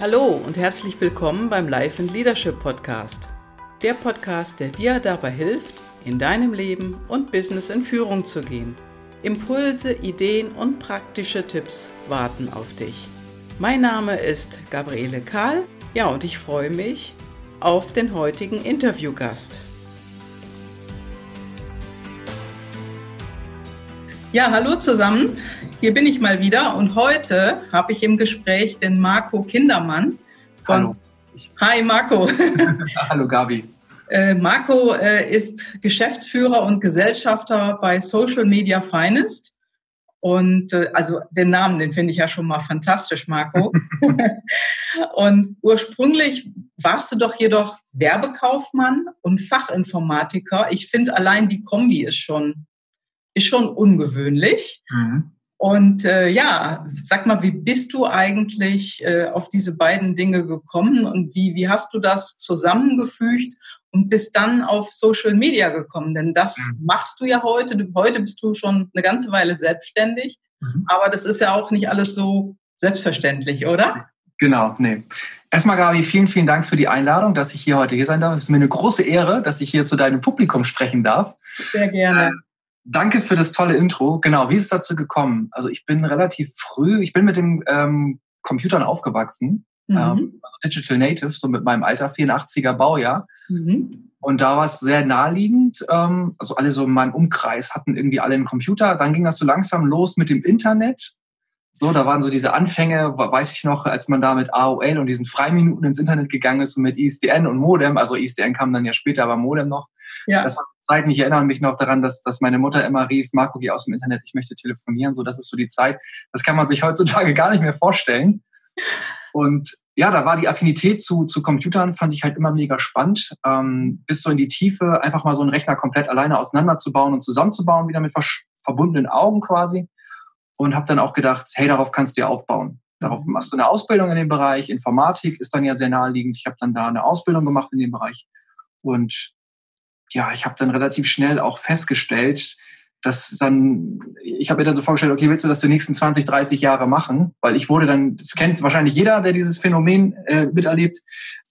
Hallo und herzlich willkommen beim Life and Leadership Podcast. Der Podcast, der dir dabei hilft, in deinem Leben und Business in Führung zu gehen. Impulse, Ideen und praktische Tipps warten auf dich. Mein Name ist Gabriele Kahl, ja, und ich freue mich auf den heutigen Interviewgast. Ja, hallo zusammen. Hier bin ich mal wieder und heute habe ich im Gespräch den Marco Kindermann von. Hallo. Hi Marco. Hallo Gabi. Äh, Marco äh, ist Geschäftsführer und Gesellschafter bei Social Media Finest. Und äh, also den Namen, den finde ich ja schon mal fantastisch, Marco. und ursprünglich warst du doch jedoch Werbekaufmann und Fachinformatiker. Ich finde allein die Kombi ist schon, ist schon ungewöhnlich. Mhm. Und äh, ja, sag mal, wie bist du eigentlich äh, auf diese beiden Dinge gekommen und wie, wie hast du das zusammengefügt und bist dann auf Social Media gekommen? Denn das mhm. machst du ja heute. Heute bist du schon eine ganze Weile selbstständig, mhm. aber das ist ja auch nicht alles so selbstverständlich, oder? Genau, nee. Erstmal, Gabi, vielen, vielen Dank für die Einladung, dass ich hier heute hier sein darf. Es ist mir eine große Ehre, dass ich hier zu deinem Publikum sprechen darf. Sehr gerne. Äh, Danke für das tolle Intro. Genau, wie ist es dazu gekommen? Also ich bin relativ früh, ich bin mit dem ähm, Computern aufgewachsen, mhm. ähm, also Digital Native, so mit meinem Alter, 84er Baujahr. Mhm. Und da war es sehr naheliegend. Ähm, also alle so in meinem Umkreis hatten irgendwie alle einen Computer. Dann ging das so langsam los mit dem Internet. So, da waren so diese Anfänge, weiß ich noch, als man da mit AOL und diesen Freiminuten ins Internet gegangen ist und mit ISDN und Modem, also ISDN kam dann ja später, aber Modem noch. Ja. Das war Zeiten, ich erinnere mich noch daran, dass, dass meine Mutter immer rief, Marco, geh aus dem Internet, ich möchte telefonieren. So, das ist so die Zeit. Das kann man sich heutzutage gar nicht mehr vorstellen. Und ja, da war die Affinität zu, zu Computern, fand ich halt immer mega spannend. Ähm, bis so in die Tiefe, einfach mal so einen Rechner komplett alleine auseinanderzubauen und zusammenzubauen, wieder mit verbundenen Augen quasi. Und habe dann auch gedacht, hey, darauf kannst du ja aufbauen. Darauf machst du eine Ausbildung in dem Bereich. Informatik ist dann ja sehr naheliegend. Ich habe dann da eine Ausbildung gemacht in dem Bereich. Und ja, ich habe dann relativ schnell auch festgestellt, dass dann, ich habe mir dann so vorgestellt, okay, willst du das die nächsten 20, 30 Jahre machen? Weil ich wurde dann, das kennt wahrscheinlich jeder, der dieses Phänomen äh, miterlebt,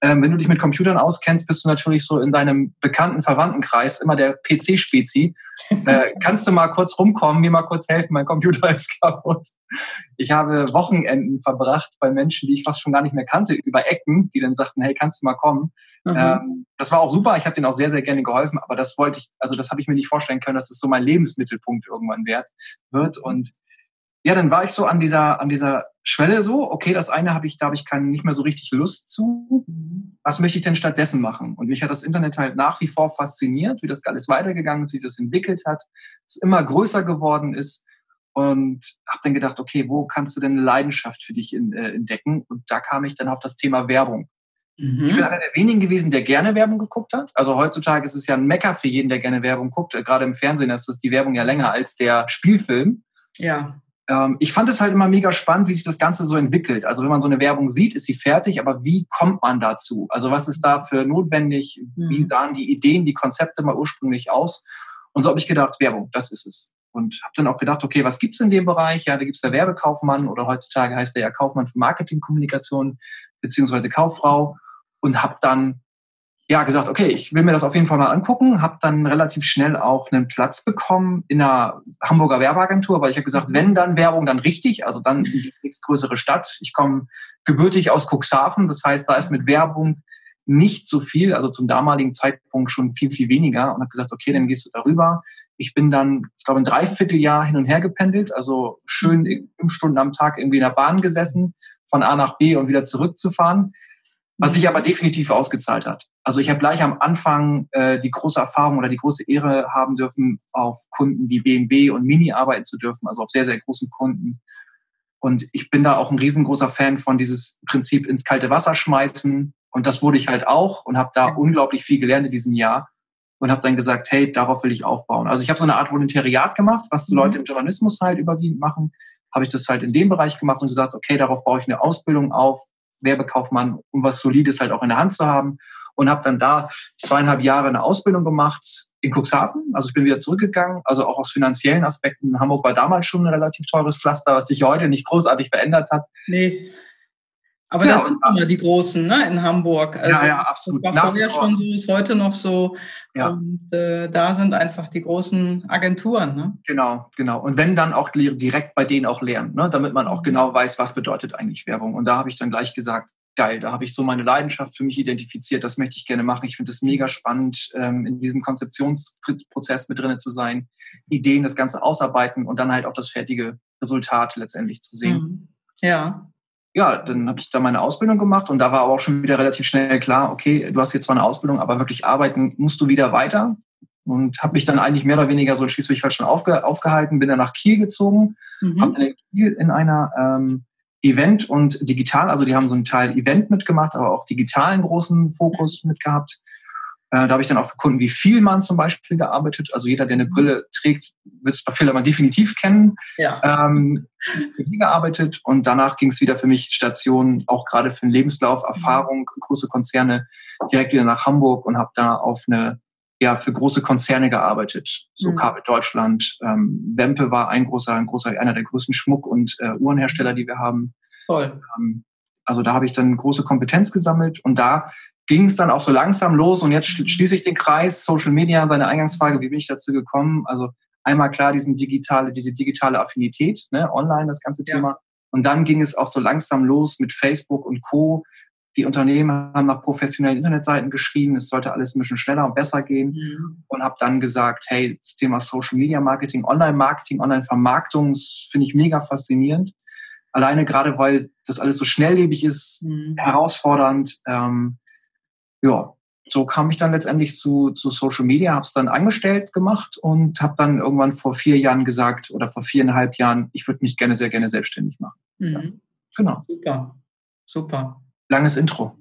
ähm, wenn du dich mit Computern auskennst, bist du natürlich so in deinem bekannten Verwandtenkreis immer der PC-Spezi. Äh, kannst du mal kurz rumkommen, mir mal kurz helfen, mein Computer ist kaputt. Ich habe Wochenenden verbracht bei Menschen, die ich fast schon gar nicht mehr kannte, über Ecken, die dann sagten, hey, kannst du mal kommen? Mhm. Ähm, das war auch super, ich habe denen auch sehr, sehr gerne geholfen, aber das wollte ich, also das habe ich mir nicht vorstellen können, dass es das so mein Lebensmittelpunkt irgendwann wert wird. Und ja, dann war ich so an dieser, an dieser Schwelle so, okay, das eine habe ich, da habe ich keine, nicht mehr so richtig Lust zu. Was möchte ich denn stattdessen machen? Und mich hat das Internet halt nach wie vor fasziniert, wie das alles weitergegangen ist, wie es entwickelt hat, es immer größer geworden ist. Und habe dann gedacht, okay, wo kannst du denn eine Leidenschaft für dich in, äh, entdecken? Und da kam ich dann auf das Thema Werbung. Mhm. Ich bin einer der wenigen gewesen, der gerne Werbung geguckt hat. Also heutzutage ist es ja ein Mecker für jeden, der gerne Werbung guckt. Gerade im Fernsehen ist das die Werbung ja länger als der Spielfilm. Ja ähm, ich fand es halt immer mega spannend, wie sich das Ganze so entwickelt. Also wenn man so eine Werbung sieht, ist sie fertig, aber wie kommt man dazu? Also was ist dafür notwendig? Wie mhm. sahen die Ideen, die Konzepte mal ursprünglich aus? Und so habe ich gedacht, Werbung, das ist es. Und habe dann auch gedacht, okay, was gibt's in dem Bereich? Ja, da gibt's der Werbekaufmann oder heutzutage heißt der ja Kaufmann für Marketingkommunikation beziehungsweise Kauffrau und habe dann ja, gesagt, okay, ich will mir das auf jeden Fall mal angucken, habe dann relativ schnell auch einen Platz bekommen in einer Hamburger Werbeagentur, weil ich habe gesagt, wenn dann Werbung, dann richtig, also dann in die nächstgrößere Stadt. Ich komme gebürtig aus Cuxhaven, das heißt, da ist mit Werbung nicht so viel, also zum damaligen Zeitpunkt schon viel, viel weniger und habe gesagt, okay, dann gehst du darüber. Ich bin dann, ich glaube, ein Dreivierteljahr hin und her gependelt, also schön fünf Stunden am Tag irgendwie in der Bahn gesessen, von A nach B und wieder zurückzufahren was sich aber definitiv ausgezahlt hat. Also ich habe gleich am Anfang äh, die große Erfahrung oder die große Ehre haben dürfen, auf Kunden wie BMW und Mini arbeiten zu dürfen, also auf sehr, sehr großen Kunden. Und ich bin da auch ein riesengroßer Fan von dieses Prinzip ins kalte Wasser schmeißen. Und das wurde ich halt auch und habe da unglaublich viel gelernt in diesem Jahr und habe dann gesagt, hey, darauf will ich aufbauen. Also ich habe so eine Art Volontariat gemacht, was die mhm. Leute im Journalismus halt überwiegend machen. Habe ich das halt in dem Bereich gemacht und gesagt, okay, darauf baue ich eine Ausbildung auf, Werbekaufmann, um was Solides halt auch in der Hand zu haben. Und habe dann da zweieinhalb Jahre eine Ausbildung gemacht in Cuxhaven. Also ich bin wieder zurückgegangen, also auch aus finanziellen Aspekten. Hamburg war damals schon ein relativ teures Pflaster, was sich heute nicht großartig verändert hat. Nee. Aber ja, das sind immer die Großen, ne, in Hamburg. Also, ja, ja, absolut. Das war vorher schon so, ist heute noch so. Ja. Und äh, da sind einfach die großen Agenturen, ne? Genau, genau. Und wenn dann auch direkt bei denen auch lernen, ne, damit man auch mhm. genau weiß, was bedeutet eigentlich Werbung. Und da habe ich dann gleich gesagt, geil, da habe ich so meine Leidenschaft für mich identifiziert, das möchte ich gerne machen. Ich finde es mega spannend, ähm, in diesem Konzeptionsprozess mit drinne zu sein, Ideen, das Ganze ausarbeiten und dann halt auch das fertige Resultat letztendlich zu sehen. Mhm. Ja ja, dann habe ich da meine Ausbildung gemacht und da war aber auch schon wieder relativ schnell klar, okay, du hast jetzt zwar eine Ausbildung, aber wirklich arbeiten musst du wieder weiter. Und habe mich dann eigentlich mehr oder weniger so in Schleswig-Holstein aufge aufgehalten, bin dann nach Kiel gezogen, mhm. habe dann in Kiel in einer ähm, Event und digital, also die haben so einen Teil Event mitgemacht, aber auch digitalen großen Fokus mitgehabt da habe ich dann auch für Kunden wie Vielmann zum Beispiel gearbeitet. Also jeder, der eine Brille trägt, wird Vielmann definitiv kennen. Ja. Ähm, für die gearbeitet und danach ging es wieder für mich Station, auch gerade für den Lebenslauf, Erfahrung, große Konzerne, direkt wieder nach Hamburg und habe da auf eine ja, für große Konzerne gearbeitet, so mhm. Kabel Deutschland. Ähm, Wempe war ein großer, ein großer, einer der größten Schmuck- und äh, Uhrenhersteller, die wir haben. Toll. Ähm, also da habe ich dann große Kompetenz gesammelt und da ging es dann auch so langsam los und jetzt schließe ich den Kreis, Social Media, deine Eingangsfrage, wie bin ich dazu gekommen? Also einmal klar diesen digitale, diese digitale Affinität, ne, online das ganze Thema. Ja. Und dann ging es auch so langsam los mit Facebook und Co. Die Unternehmen haben nach professionellen Internetseiten geschrien, es sollte alles ein bisschen schneller und besser gehen. Mhm. Und habe dann gesagt, hey, das Thema Social Media Marketing, Online-Marketing, Online-Vermarktung, finde ich mega faszinierend. Alleine gerade, weil das alles so schnelllebig ist, mhm. herausfordernd. Ähm, ja, so kam ich dann letztendlich zu, zu Social Media, habe es dann angestellt gemacht und habe dann irgendwann vor vier Jahren gesagt oder vor viereinhalb Jahren, ich würde mich gerne, sehr gerne selbstständig machen. Mhm. Ja, genau. Super, super. Langes Intro.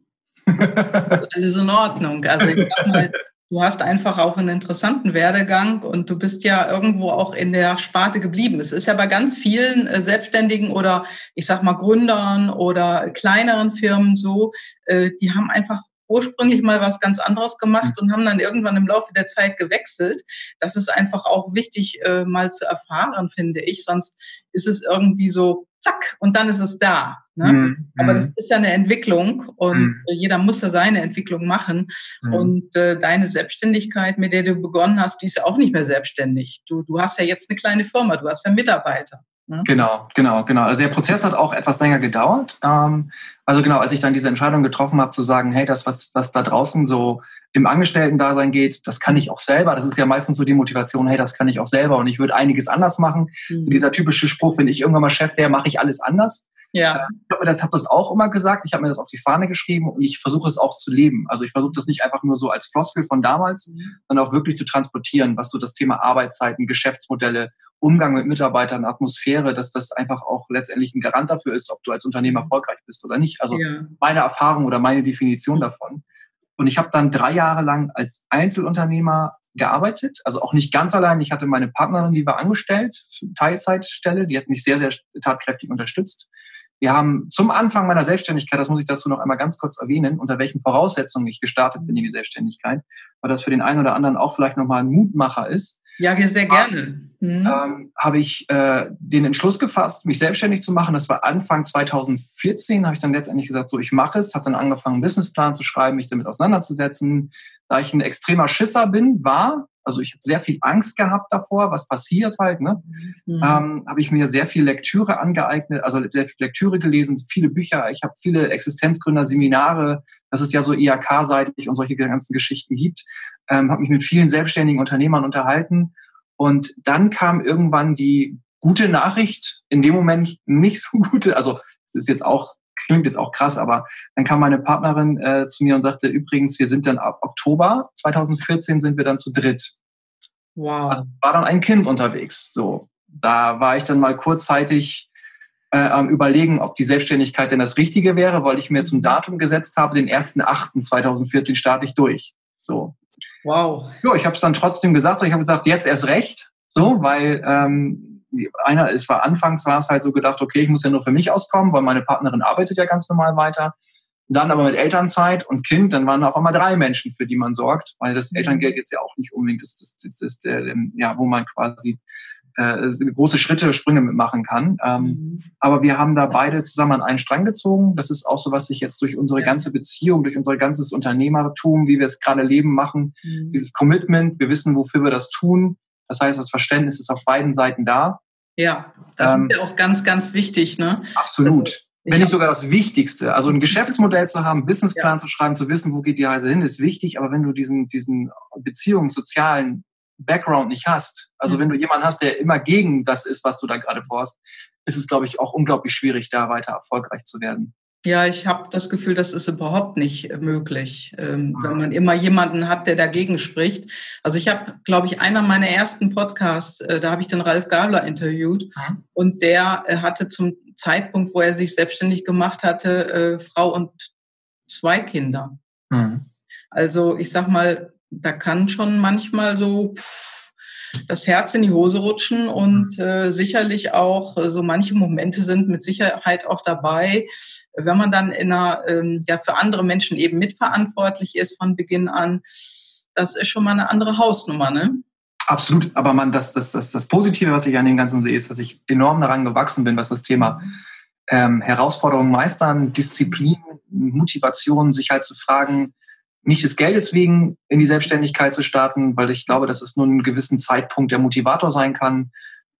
Das ist alles in Ordnung. Also ich sag mal, du hast einfach auch einen interessanten Werdegang und du bist ja irgendwo auch in der Sparte geblieben. Es ist ja bei ganz vielen äh, Selbstständigen oder ich sag mal Gründern oder kleineren Firmen so, äh, die haben einfach ursprünglich mal was ganz anderes gemacht und haben dann irgendwann im Laufe der Zeit gewechselt. Das ist einfach auch wichtig äh, mal zu erfahren, finde ich. Sonst ist es irgendwie so, zack, und dann ist es da. Ne? Mhm. Aber das ist ja eine Entwicklung und mhm. jeder muss ja seine Entwicklung machen. Mhm. Und äh, deine Selbstständigkeit, mit der du begonnen hast, die ist ja auch nicht mehr selbstständig. Du, du hast ja jetzt eine kleine Firma, du hast ja Mitarbeiter. Ne? Genau, genau, genau. Also der Prozess hat auch etwas länger gedauert. Ähm, also genau, als ich dann diese Entscheidung getroffen habe, zu sagen, hey, das, was, was da draußen so im Angestellten-Dasein geht, das kann ich auch selber. Das ist ja meistens so die Motivation, hey, das kann ich auch selber und ich würde einiges anders machen. Mhm. So dieser typische Spruch, wenn ich irgendwann mal Chef wäre, mache ich alles anders. Ja. Ich habe das, hab das auch immer gesagt. Ich habe mir das auf die Fahne geschrieben und ich versuche es auch zu leben. Also ich versuche das nicht einfach nur so als Floskel von damals, mhm. sondern auch wirklich zu transportieren, was so das Thema Arbeitszeiten, Geschäftsmodelle Umgang mit Mitarbeitern, Atmosphäre, dass das einfach auch letztendlich ein Garant dafür ist, ob du als Unternehmer mhm. erfolgreich bist oder nicht. Also ja. meine Erfahrung oder meine Definition davon. Und ich habe dann drei Jahre lang als Einzelunternehmer gearbeitet, also auch nicht ganz allein. Ich hatte meine Partnerin, die war angestellt, Teilzeitstelle, die hat mich sehr, sehr tatkräftig unterstützt. Wir haben zum Anfang meiner Selbstständigkeit, das muss ich dazu noch einmal ganz kurz erwähnen, unter welchen Voraussetzungen ich gestartet bin in die Selbstständigkeit, weil das für den einen oder anderen auch vielleicht nochmal ein Mutmacher ist. Ja, sehr gerne. Mhm. Ähm, habe ich äh, den Entschluss gefasst, mich selbstständig zu machen. Das war Anfang 2014, habe ich dann letztendlich gesagt, so ich mache es, habe dann angefangen, einen Businessplan zu schreiben, mich damit auseinanderzusetzen. Da ich ein extremer Schisser bin, war, also ich habe sehr viel Angst gehabt davor, was passiert halt. Ne? Mhm. Ähm, habe ich mir sehr viel Lektüre angeeignet, also sehr viel Lektüre gelesen, viele Bücher. Ich habe viele Existenzgründer-Seminare, das ist ja so IHK-seitig und solche ganzen Geschichten gibt. Ähm, habe mich mit vielen selbstständigen Unternehmern unterhalten. Und dann kam irgendwann die gute Nachricht, in dem Moment nicht so gute, also es ist jetzt auch klingt jetzt auch krass, aber dann kam meine Partnerin äh, zu mir und sagte, übrigens, wir sind dann ab Oktober 2014 sind wir dann zu dritt. Wow. Also war dann ein Kind unterwegs. So, da war ich dann mal kurzzeitig äh, am überlegen, ob die Selbstständigkeit denn das Richtige wäre, weil ich mir zum Datum gesetzt habe, den 1.8.2014 starte ich durch. So. Wow. Ja, ich habe es dann trotzdem gesagt. So, ich habe gesagt, jetzt erst recht. So, weil ähm, einer, es war anfangs war es halt so gedacht, okay, ich muss ja nur für mich auskommen, weil meine Partnerin arbeitet ja ganz normal weiter. Dann aber mit Elternzeit und Kind, dann waren auf einmal drei Menschen, für die man sorgt, weil das mhm. Elterngeld jetzt ja auch nicht unbedingt ist, das, das, das, das, ja, wo man quasi äh, große Schritte, Sprünge mitmachen kann. Ähm, mhm. Aber wir haben da beide zusammen an einen Strang gezogen. Das ist auch so, was sich jetzt durch unsere ja. ganze Beziehung, durch unser ganzes Unternehmertum, wie wir es gerade leben, machen. Mhm. Dieses Commitment, wir wissen, wofür wir das tun. Das heißt, das Verständnis ist auf beiden Seiten da. Ja, das ähm, ist ja auch ganz, ganz wichtig. Ne? Absolut. Also, wenn nicht sogar das Wichtigste. Also ein Geschäftsmodell zu haben, Businessplan ja. zu schreiben, zu wissen, wo geht die Reise hin, ist wichtig. Aber wenn du diesen, diesen beziehungssozialen Background nicht hast, also mhm. wenn du jemanden hast, der immer gegen das ist, was du da gerade vorhast, ist es, glaube ich, auch unglaublich schwierig, da weiter erfolgreich zu werden. Ja, ich habe das Gefühl, das ist überhaupt nicht äh, möglich, ähm, wenn man immer jemanden hat, der dagegen spricht. Also ich habe, glaube ich, einer meiner ersten Podcasts, äh, da habe ich den Ralf Gabler interviewt mhm. und der äh, hatte zum Zeitpunkt, wo er sich selbstständig gemacht hatte, äh, Frau und zwei Kinder. Mhm. Also ich sag mal, da kann schon manchmal so pff, das Herz in die Hose rutschen und mhm. äh, sicherlich auch äh, so manche Momente sind mit Sicherheit auch dabei, wenn man dann in einer, ähm, ja, für andere Menschen eben mitverantwortlich ist von Beginn an. Das ist schon mal eine andere Hausnummer, ne? Absolut, aber man, das, das, das, das Positive, was ich an dem Ganzen sehe, ist, dass ich enorm daran gewachsen bin, was das Thema mhm. ähm, Herausforderungen meistern, Disziplin, Motivation, sich halt zu fragen, nicht des Geldes wegen in die Selbstständigkeit zu starten, weil ich glaube, dass es nur einen gewissen Zeitpunkt der Motivator sein kann,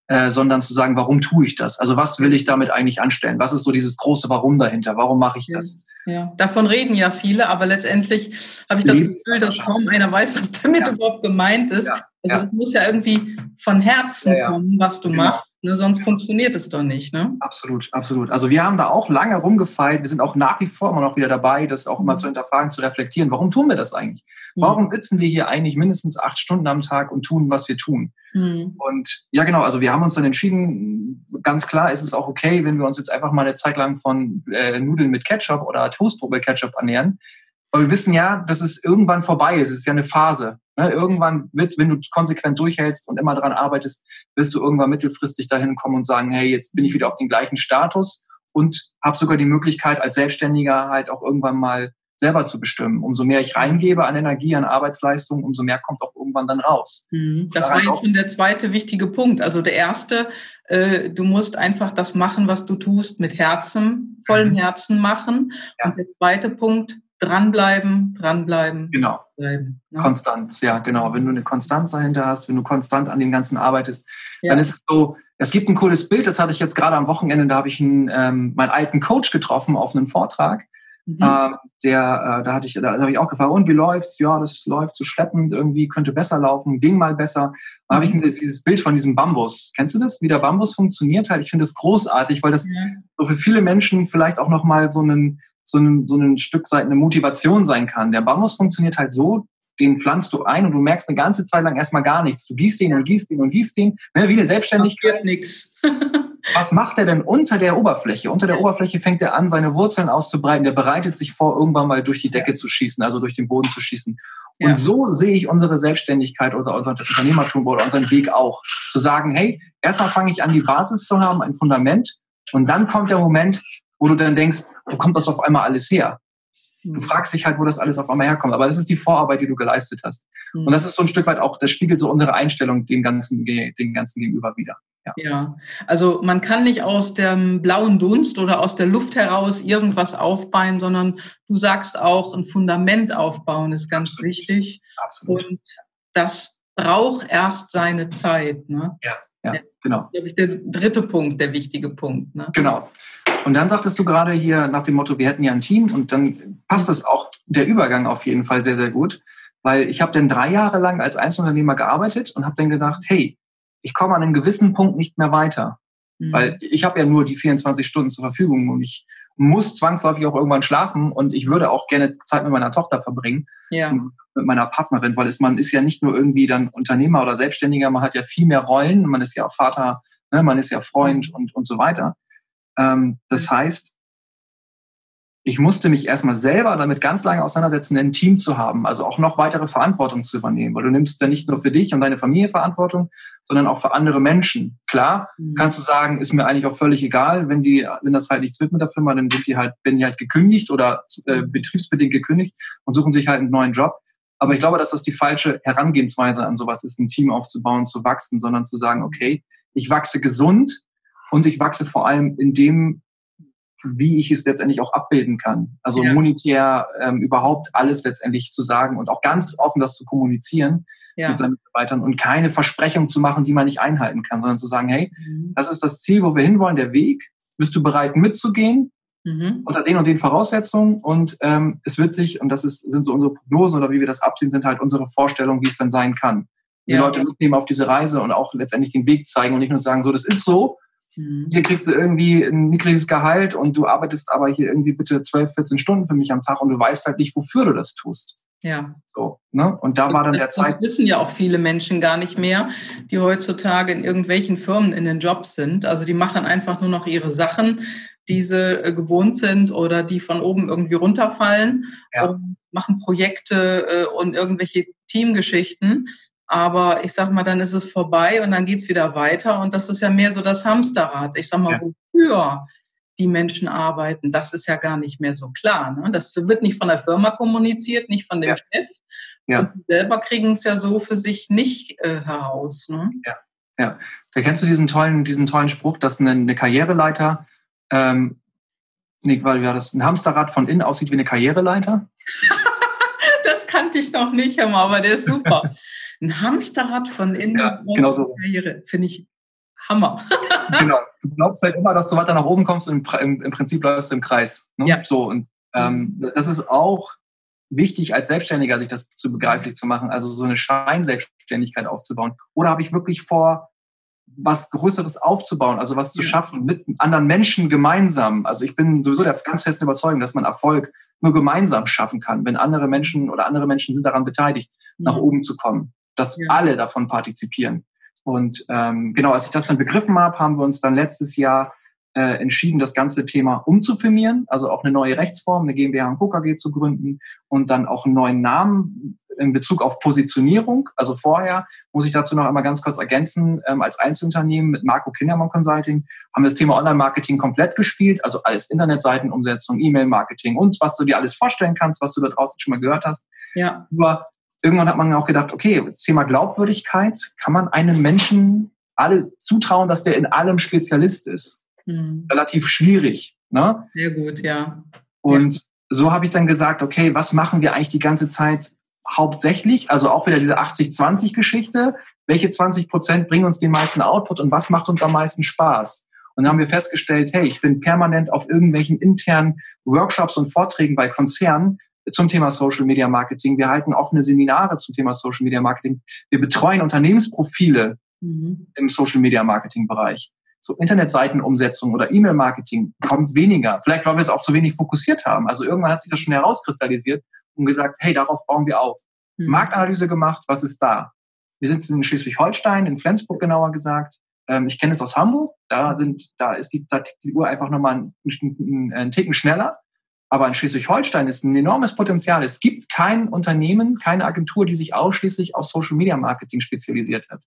äh, sondern zu sagen, warum tue ich das? Also was will ich damit eigentlich anstellen? Was ist so dieses große Warum dahinter? Warum mache ich das? Ja, davon reden ja viele, aber letztendlich habe ich das Gefühl, dass kaum einer weiß, was damit ja. überhaupt gemeint ist. Ja. Also ja. es muss ja irgendwie von Herzen ja, ja. kommen, was du genau. machst, ne? sonst funktioniert es doch nicht. Ne? Absolut, absolut. Also wir haben da auch lange rumgefeilt. Wir sind auch nach wie vor immer noch wieder dabei, das auch immer mhm. zu hinterfragen, zu reflektieren. Warum tun wir das eigentlich? Mhm. Warum sitzen wir hier eigentlich mindestens acht Stunden am Tag und tun, was wir tun? Mhm. Und ja, genau. Also wir haben uns dann entschieden, ganz klar ist es auch okay, wenn wir uns jetzt einfach mal eine Zeit lang von äh, Nudeln mit Ketchup oder Toastbrot mit Ketchup ernähren. Aber wir wissen ja, dass es irgendwann vorbei ist. Es ist ja eine Phase. Ne? Irgendwann wird, wenn du konsequent durchhältst und immer daran arbeitest, wirst du irgendwann mittelfristig dahin kommen und sagen, hey, jetzt bin ich wieder auf den gleichen Status und habe sogar die Möglichkeit, als Selbstständiger halt auch irgendwann mal selber zu bestimmen. Umso mehr ich reingebe an Energie, an Arbeitsleistung, umso mehr kommt auch irgendwann dann raus. Mhm. Das war jetzt schon der zweite wichtige Punkt. Also der erste, äh, du musst einfach das machen, was du tust, mit Herzen, vollem mhm. Herzen machen. Ja. Und der zweite Punkt, dranbleiben, dranbleiben. Genau. Bleiben, ne? Konstanz, ja, genau. Wenn du eine Konstanz dahinter hast, wenn du konstant an dem Ganzen arbeitest, ja. dann ist es so, es gibt ein cooles Bild, das hatte ich jetzt gerade am Wochenende, da habe ich einen, ähm, meinen alten Coach getroffen auf einem Vortrag. Mhm. Ähm, der, äh, da hatte ich, da, da habe ich auch gefragt, und wie läuft's? Ja, das läuft so schleppend, irgendwie könnte besser laufen, ging mal besser. Da habe ich mhm. dieses Bild von diesem Bambus. Kennst du das? Wie der Bambus funktioniert halt? Ich finde das großartig, weil das ja. so für viele Menschen vielleicht auch nochmal so einen so ein, so ein Stück Seite eine Motivation sein kann. Der Bambus funktioniert halt so, den pflanzt du ein und du merkst eine ganze Zeit lang erstmal gar nichts. Du gießt ihn und gießt ihn und gießt ihn. Ne, wie eine Selbstständigkeit. nichts. Was macht er denn unter der Oberfläche? Unter der Oberfläche fängt er an, seine Wurzeln auszubreiten. Der bereitet sich vor, irgendwann mal durch die Decke zu schießen, also durch den Boden zu schießen. Und ja. so sehe ich unsere Selbstständigkeit oder unser Unternehmertum oder unseren Weg auch. Zu sagen, hey, erstmal fange ich an, die Basis zu haben, ein Fundament. Und dann kommt der Moment, wo du dann denkst, wo kommt das auf einmal alles her? Du mhm. fragst dich halt, wo das alles auf einmal herkommt. Aber das ist die Vorarbeit, die du geleistet hast. Mhm. Und das ist so ein Stück weit auch, das spiegelt so unsere Einstellung dem ganzen, dem ganzen gegenüber wieder. Ja. ja, also man kann nicht aus dem blauen Dunst oder aus der Luft heraus irgendwas aufbauen, sondern du sagst auch, ein Fundament aufbauen ist ganz Absolut. wichtig. Absolut. Und das braucht erst seine Zeit. Ne? Ja, ja, genau. Das ist, der dritte Punkt, der wichtige Punkt. Ne? Genau. Und dann sagtest du gerade hier nach dem Motto, wir hätten ja ein Team und dann passt es auch der Übergang auf jeden Fall sehr, sehr gut, weil ich habe dann drei Jahre lang als Einzelunternehmer gearbeitet und habe dann gedacht, hey, ich komme an einem gewissen Punkt nicht mehr weiter, mhm. weil ich habe ja nur die 24 Stunden zur Verfügung und ich muss zwangsläufig auch irgendwann schlafen und ich würde auch gerne Zeit mit meiner Tochter verbringen, ja. mit meiner Partnerin, weil es, man ist ja nicht nur irgendwie dann Unternehmer oder Selbstständiger, man hat ja viel mehr Rollen, man ist ja auch Vater, ne, man ist ja Freund mhm. und, und so weiter. Ähm, das heißt, ich musste mich erstmal selber damit ganz lange auseinandersetzen, ein Team zu haben, also auch noch weitere Verantwortung zu übernehmen, weil du nimmst ja nicht nur für dich und deine Familie Verantwortung, sondern auch für andere Menschen. Klar, mhm. kannst du sagen, ist mir eigentlich auch völlig egal, wenn die, wenn das halt nichts wird mit der Firma, dann sind die halt, werden die halt gekündigt oder äh, betriebsbedingt gekündigt und suchen sich halt einen neuen Job. Aber ich glaube, dass das die falsche Herangehensweise an sowas ist, ein Team aufzubauen, zu wachsen, sondern zu sagen, okay, ich wachse gesund und ich wachse vor allem in dem, wie ich es letztendlich auch abbilden kann. Also ja. monetär ähm, überhaupt alles letztendlich zu sagen und auch ganz offen das zu kommunizieren ja. mit seinen Mitarbeitern und keine Versprechung zu machen, die man nicht einhalten kann, sondern zu sagen, hey, mhm. das ist das Ziel, wo wir hinwollen, der Weg. Bist du bereit mitzugehen? Mhm. Unter den und den Voraussetzungen und ähm, es wird sich, und das ist, sind so unsere Prognosen oder wie wir das absehen, sind halt unsere Vorstellungen, wie es dann sein kann. Die ja. Leute mitnehmen auf diese Reise und auch letztendlich den Weg zeigen und nicht nur sagen, so, das ist so. Hier kriegst du irgendwie ein niedriges Gehalt und du arbeitest aber hier irgendwie bitte 12, 14 Stunden für mich am Tag und du weißt halt nicht, wofür du das tust. Ja. So, ne? Und da das, war dann der das Zeit. Das wissen ja auch viele Menschen gar nicht mehr, die heutzutage in irgendwelchen Firmen in den Jobs sind. Also die machen einfach nur noch ihre Sachen, die sie äh, gewohnt sind oder die von oben irgendwie runterfallen ja. und machen Projekte äh, und irgendwelche Teamgeschichten. Aber ich sag mal, dann ist es vorbei und dann geht's wieder weiter. Und das ist ja mehr so das Hamsterrad. Ich sag mal, ja. wofür die Menschen arbeiten, das ist ja gar nicht mehr so klar. Ne? Das wird nicht von der Firma kommuniziert, nicht von dem ja. Chef. Ja. Und die selber kriegen es ja so für sich nicht äh, heraus. Ne? Ja. ja. Da kennst du diesen tollen, diesen tollen Spruch, dass eine, eine Karriereleiter, ähm, nee, weil ja das ein Hamsterrad von innen aussieht wie eine Karriereleiter. das kannte ich noch nicht, aber der ist super. ein Hamsterrad von innen ja, genau so. Karriere. Finde ich Hammer. genau. Du glaubst halt immer, dass du weiter nach oben kommst und im, im Prinzip läufst du im Kreis. Ne? Ja. So, und ähm, das ist auch wichtig als Selbstständiger, sich das zu begreiflich zu machen, also so eine Scheinselbstständigkeit aufzubauen. Oder habe ich wirklich vor, was Größeres aufzubauen, also was zu schaffen mit anderen Menschen gemeinsam. Also ich bin sowieso der ganz festen Überzeugung, dass man Erfolg nur gemeinsam schaffen kann, wenn andere Menschen oder andere Menschen sind daran beteiligt, mhm. nach oben zu kommen dass ja. alle davon partizipieren. Und ähm, genau, als ich das dann begriffen habe, haben wir uns dann letztes Jahr äh, entschieden, das ganze Thema umzufirmieren, also auch eine neue Rechtsform, eine GmbH und KKG zu gründen und dann auch einen neuen Namen in Bezug auf Positionierung. Also vorher muss ich dazu noch einmal ganz kurz ergänzen, ähm, als Einzelunternehmen mit Marco Kindermann Consulting haben wir das Thema Online-Marketing komplett gespielt, also alles Internetseitenumsetzung, E-Mail-Marketing und was du dir alles vorstellen kannst, was du da draußen schon mal gehört hast. Ja. Über irgendwann hat man auch gedacht, okay, das Thema Glaubwürdigkeit, kann man einem Menschen alle zutrauen, dass der in allem Spezialist ist? Hm. Relativ schwierig. Ne? Sehr gut, ja. Und ja. so habe ich dann gesagt, okay, was machen wir eigentlich die ganze Zeit hauptsächlich? Also auch wieder diese 80-20-Geschichte. Welche 20 Prozent bringen uns den meisten Output und was macht uns am meisten Spaß? Und dann haben wir festgestellt, hey, ich bin permanent auf irgendwelchen internen Workshops und Vorträgen bei Konzernen, zum Thema Social Media Marketing. Wir halten offene Seminare zum Thema Social Media Marketing. Wir betreuen Unternehmensprofile mhm. im Social Media Marketing Bereich. So Internetseitenumsetzung oder E-Mail-Marketing kommt weniger. Vielleicht, weil wir es auch zu wenig fokussiert haben. Also irgendwann hat sich das schon herauskristallisiert und gesagt, hey, darauf bauen wir auf. Mhm. Marktanalyse gemacht, was ist da? Wir sind in Schleswig-Holstein, in Flensburg genauer gesagt. Ähm, ich kenne es aus Hamburg. Da sind, da ist die, die Uhr einfach nochmal einen, einen, einen Ticken schneller. Aber in Schleswig-Holstein ist ein enormes Potenzial. Es gibt kein Unternehmen, keine Agentur, die sich ausschließlich auf Social Media Marketing spezialisiert hat.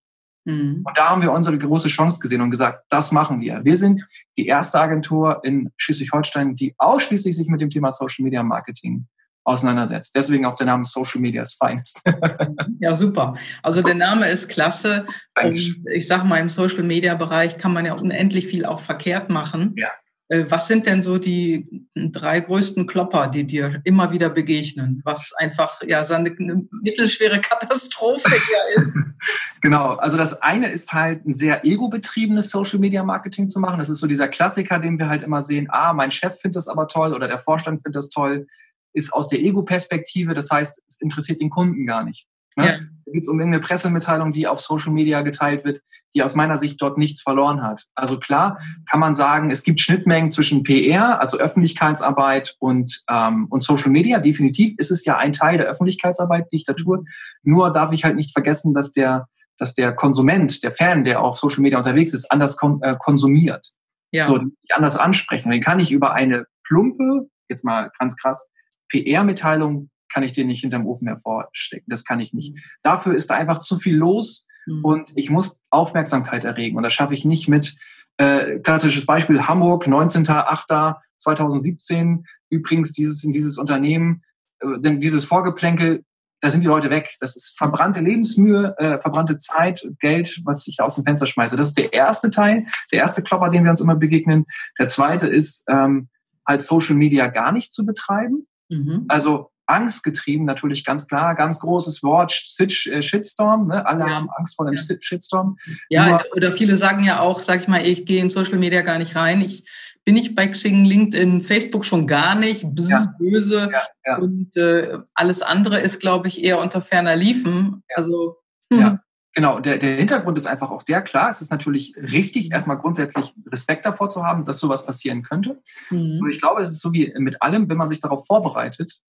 Mhm. Und da haben wir unsere große Chance gesehen und gesagt, das machen wir. Wir sind die erste Agentur in Schleswig-Holstein, die ausschließlich sich mit dem Thema Social Media Marketing auseinandersetzt. Deswegen auch der Name Social Media ist Finest. ja, super. Also der Name ist klasse. Und ich sage mal, im Social Media Bereich kann man ja unendlich viel auch verkehrt machen. Ja. Äh, was sind denn so die drei größten Klopper, die dir immer wieder begegnen, was einfach ja so eine, eine mittelschwere Katastrophe hier ist? genau, also das eine ist halt ein sehr ego-betriebenes Social Media Marketing zu machen. Das ist so dieser Klassiker, den wir halt immer sehen, ah, mein Chef findet das aber toll oder der Vorstand findet das toll, ist aus der Ego-Perspektive, das heißt, es interessiert den Kunden gar nicht. Ne? Ja. Da geht es um irgendeine Pressemitteilung, die auf Social Media geteilt wird, die aus meiner Sicht dort nichts verloren hat. Also klar kann man sagen, es gibt Schnittmengen zwischen PR, also Öffentlichkeitsarbeit und, ähm, und Social Media. Definitiv ist es ja ein Teil der Öffentlichkeitsarbeit, die ich da tue. Nur darf ich halt nicht vergessen, dass der, dass der Konsument, der Fan, der auf Social Media unterwegs ist, anders kon äh, konsumiert. Ja. So, anders ansprechen. Den kann ich über eine plumpe, jetzt mal ganz krass, PR-Mitteilung kann ich den nicht hinterm Ofen hervorstecken. Das kann ich nicht. Mhm. Dafür ist da einfach zu viel los mhm. und ich muss Aufmerksamkeit erregen. Und das schaffe ich nicht mit, äh, klassisches Beispiel Hamburg, 19.08.2017. Übrigens dieses, in dieses Unternehmen, äh, denn dieses Vorgeplänkel da sind die Leute weg. Das ist verbrannte Lebensmühe, äh, verbrannte Zeit, Geld, was ich aus dem Fenster schmeiße. Das ist der erste Teil, der erste Klopper, den wir uns immer begegnen. Der zweite ist, ähm, halt Social Media gar nicht zu betreiben. Mhm. Also angstgetrieben natürlich ganz klar, ganz großes Wort, äh, Shitstorm, ne? alle ja. haben Angst vor dem ja. Shitstorm. Ja, Nur, oder viele sagen ja auch, sag ich mal, ich gehe in Social Media gar nicht rein, ich bin ich bei Xing, LinkedIn, Facebook schon gar nicht, bzz, ja. böse und äh, alles andere ist, glaube ich, eher unter ferner Liefen. Also hm. ja. Genau, der, der Hintergrund ist einfach auch der, klar, es ist natürlich richtig, erstmal grundsätzlich Respekt davor zu haben, dass sowas passieren könnte. Mhm. Und ich glaube, es ist so wie mit allem, wenn man sich darauf vorbereitet,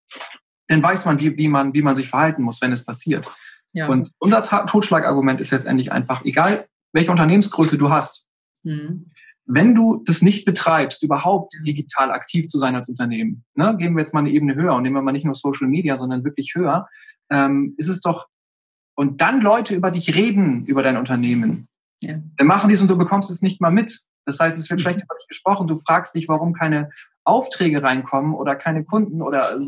dann weiß man, wie, wie, man, wie man sich verhalten muss, wenn es passiert. Ja. Und unser Totschlagargument ist letztendlich einfach, egal welche Unternehmensgröße du hast, mhm wenn du das nicht betreibst, überhaupt digital aktiv zu sein als Unternehmen, ne, gehen wir jetzt mal eine Ebene höher und nehmen wir mal nicht nur Social Media, sondern wirklich höher, ähm, ist es doch, und dann Leute über dich reden, über dein Unternehmen, ja. dann machen die es und du bekommst es nicht mal mit. Das heißt, es wird mhm. schlecht über dich gesprochen. Du fragst dich, warum keine Aufträge reinkommen oder keine Kunden oder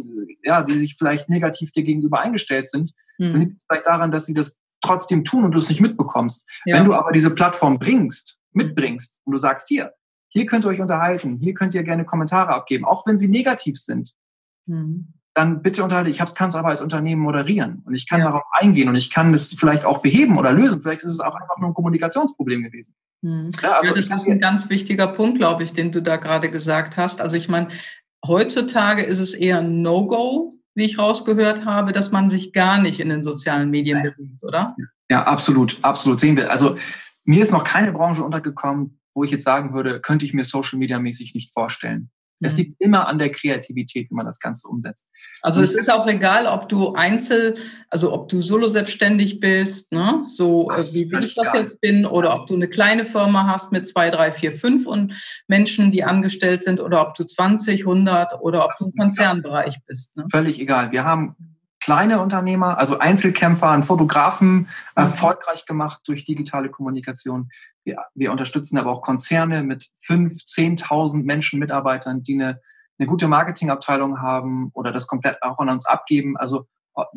ja, die sich vielleicht negativ dir gegenüber eingestellt sind. Mhm. Dann liegt es vielleicht daran, dass sie das trotzdem tun und du es nicht mitbekommst. Ja. Wenn du aber diese Plattform bringst, mitbringst und du sagst, hier, hier könnt ihr euch unterhalten, hier könnt ihr gerne Kommentare abgeben, auch wenn sie negativ sind, mhm. Dann bitte unterhalte. Ich kann es aber als Unternehmen moderieren und ich kann ja. darauf eingehen und ich kann es vielleicht auch beheben oder lösen. Vielleicht ist es auch einfach nur ein Kommunikationsproblem gewesen. Mhm. Ja, also ja, das ist ein ganz wichtiger Punkt, glaube ich, den du da gerade gesagt hast. Also ich meine, heutzutage ist es eher ein No-Go, wie ich rausgehört habe, dass man sich gar nicht in den sozialen Medien bewegt, oder? Ja, absolut, absolut. Sehen wir. Also mir ist noch keine Branche untergekommen, wo ich jetzt sagen würde, könnte ich mir Social Media mäßig nicht vorstellen. Mhm. Es liegt immer an der Kreativität, wie man das Ganze umsetzt. Also es ist auch egal, ob du einzel, also ob du solo selbstständig bist, ne? so äh, wie ich das egal. jetzt bin, oder ob du eine kleine Firma hast mit zwei, drei, vier, fünf und Menschen, die angestellt sind, oder ob du 20, 100 oder ob du im Konzernbereich bist. Ne? Völlig egal. Wir haben kleine Unternehmer, also Einzelkämpfer, einen Fotografen mhm. erfolgreich gemacht durch digitale Kommunikation. Wir, wir unterstützen aber auch Konzerne mit fünf, zehntausend Menschen, Mitarbeitern, die eine, eine gute Marketingabteilung haben oder das komplett auch an uns abgeben. Also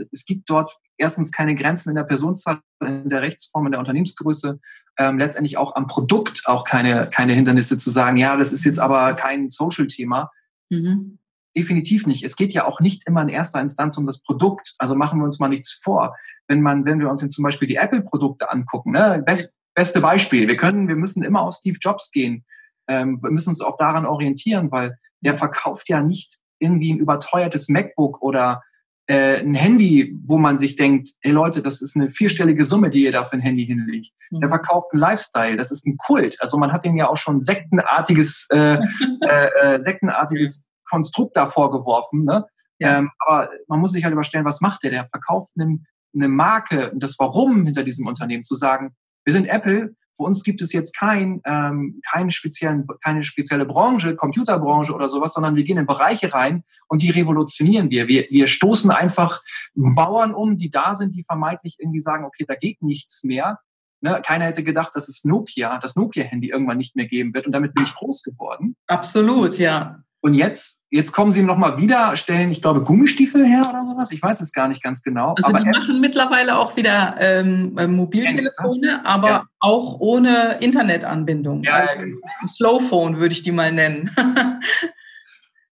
es gibt dort erstens keine Grenzen in der Personenzahl, in der Rechtsform, in der Unternehmensgröße, ähm, letztendlich auch am Produkt auch keine, keine Hindernisse zu sagen, ja, das ist jetzt aber kein Social-Thema. Mhm. Definitiv nicht. Es geht ja auch nicht immer in erster Instanz um das Produkt. Also machen wir uns mal nichts vor. Wenn man, wenn wir uns jetzt zum Beispiel die Apple-Produkte angucken, ne? Best, beste Beispiel. Wir können, wir müssen immer auf Steve Jobs gehen. Ähm, wir müssen uns auch daran orientieren, weil der verkauft ja nicht irgendwie ein überteuertes MacBook oder äh, ein Handy, wo man sich denkt, hey Leute, das ist eine vierstellige Summe, die ihr da für ein Handy hinlegt. Mhm. Der verkauft einen Lifestyle, das ist ein Kult. Also man hat dem ja auch schon sektenartiges, äh, äh, äh, sektenartiges Konstrukt da vorgeworfen. Ne? Ja. Ähm, aber man muss sich halt überstellen, was macht der? Der verkauft eine, eine Marke und das Warum hinter diesem Unternehmen zu sagen, wir sind Apple, für uns gibt es jetzt kein, ähm, keine, speziellen, keine spezielle Branche, Computerbranche oder sowas, sondern wir gehen in Bereiche rein und die revolutionieren wir. Wir, wir stoßen einfach Bauern um, die da sind, die vermeintlich irgendwie sagen, okay, da geht nichts mehr. Ne, keiner hätte gedacht, dass es Nokia, das Nokia-Handy irgendwann nicht mehr geben wird und damit bin ich groß geworden. Absolut, ja. Und jetzt, jetzt kommen sie nochmal wieder, stellen, ich glaube, Gummistiefel her oder sowas. Ich weiß es gar nicht ganz genau. Also aber die machen mittlerweile auch wieder ähm, äh, Mobiltelefone, ne? aber ja. auch ohne Internetanbindung. Ja, also, genau. Slowphone würde ich die mal nennen.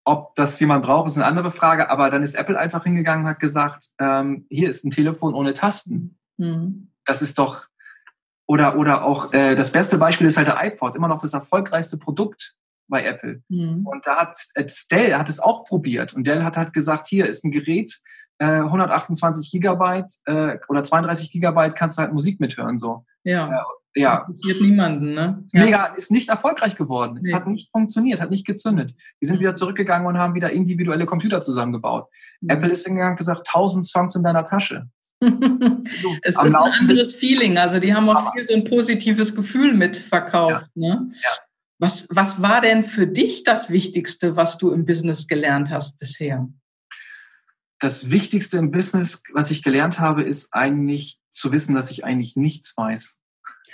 Ob das jemand braucht, ist eine andere Frage. Aber dann ist Apple einfach hingegangen und hat gesagt, ähm, hier ist ein Telefon ohne Tasten. Mhm. Das ist doch, oder, oder auch äh, das beste Beispiel ist halt der iPod, immer noch das erfolgreichste Produkt bei Apple. Mhm. Und da hat äh, Dell hat es auch probiert und Dell hat halt gesagt, hier ist ein Gerät, äh, 128 Gigabyte äh, oder 32 Gigabyte kannst du halt Musik mithören so. Ja. Äh, ja. Interessiert niemanden, ne? Ja. Mega ist nicht erfolgreich geworden. Nee. Es hat nicht funktioniert, hat nicht gezündet. Wir sind mhm. wieder zurückgegangen und haben wieder individuelle Computer zusammengebaut. Mhm. Apple ist hingegangen und gesagt, 1000 Songs in deiner Tasche. es ist ein anderes Feeling. Also die haben auch viel so ein positives Gefühl mitverkauft. Ja. Ne? Ja. Was, was war denn für dich das Wichtigste, was du im Business gelernt hast bisher? Das Wichtigste im Business, was ich gelernt habe, ist eigentlich zu wissen, dass ich eigentlich nichts weiß.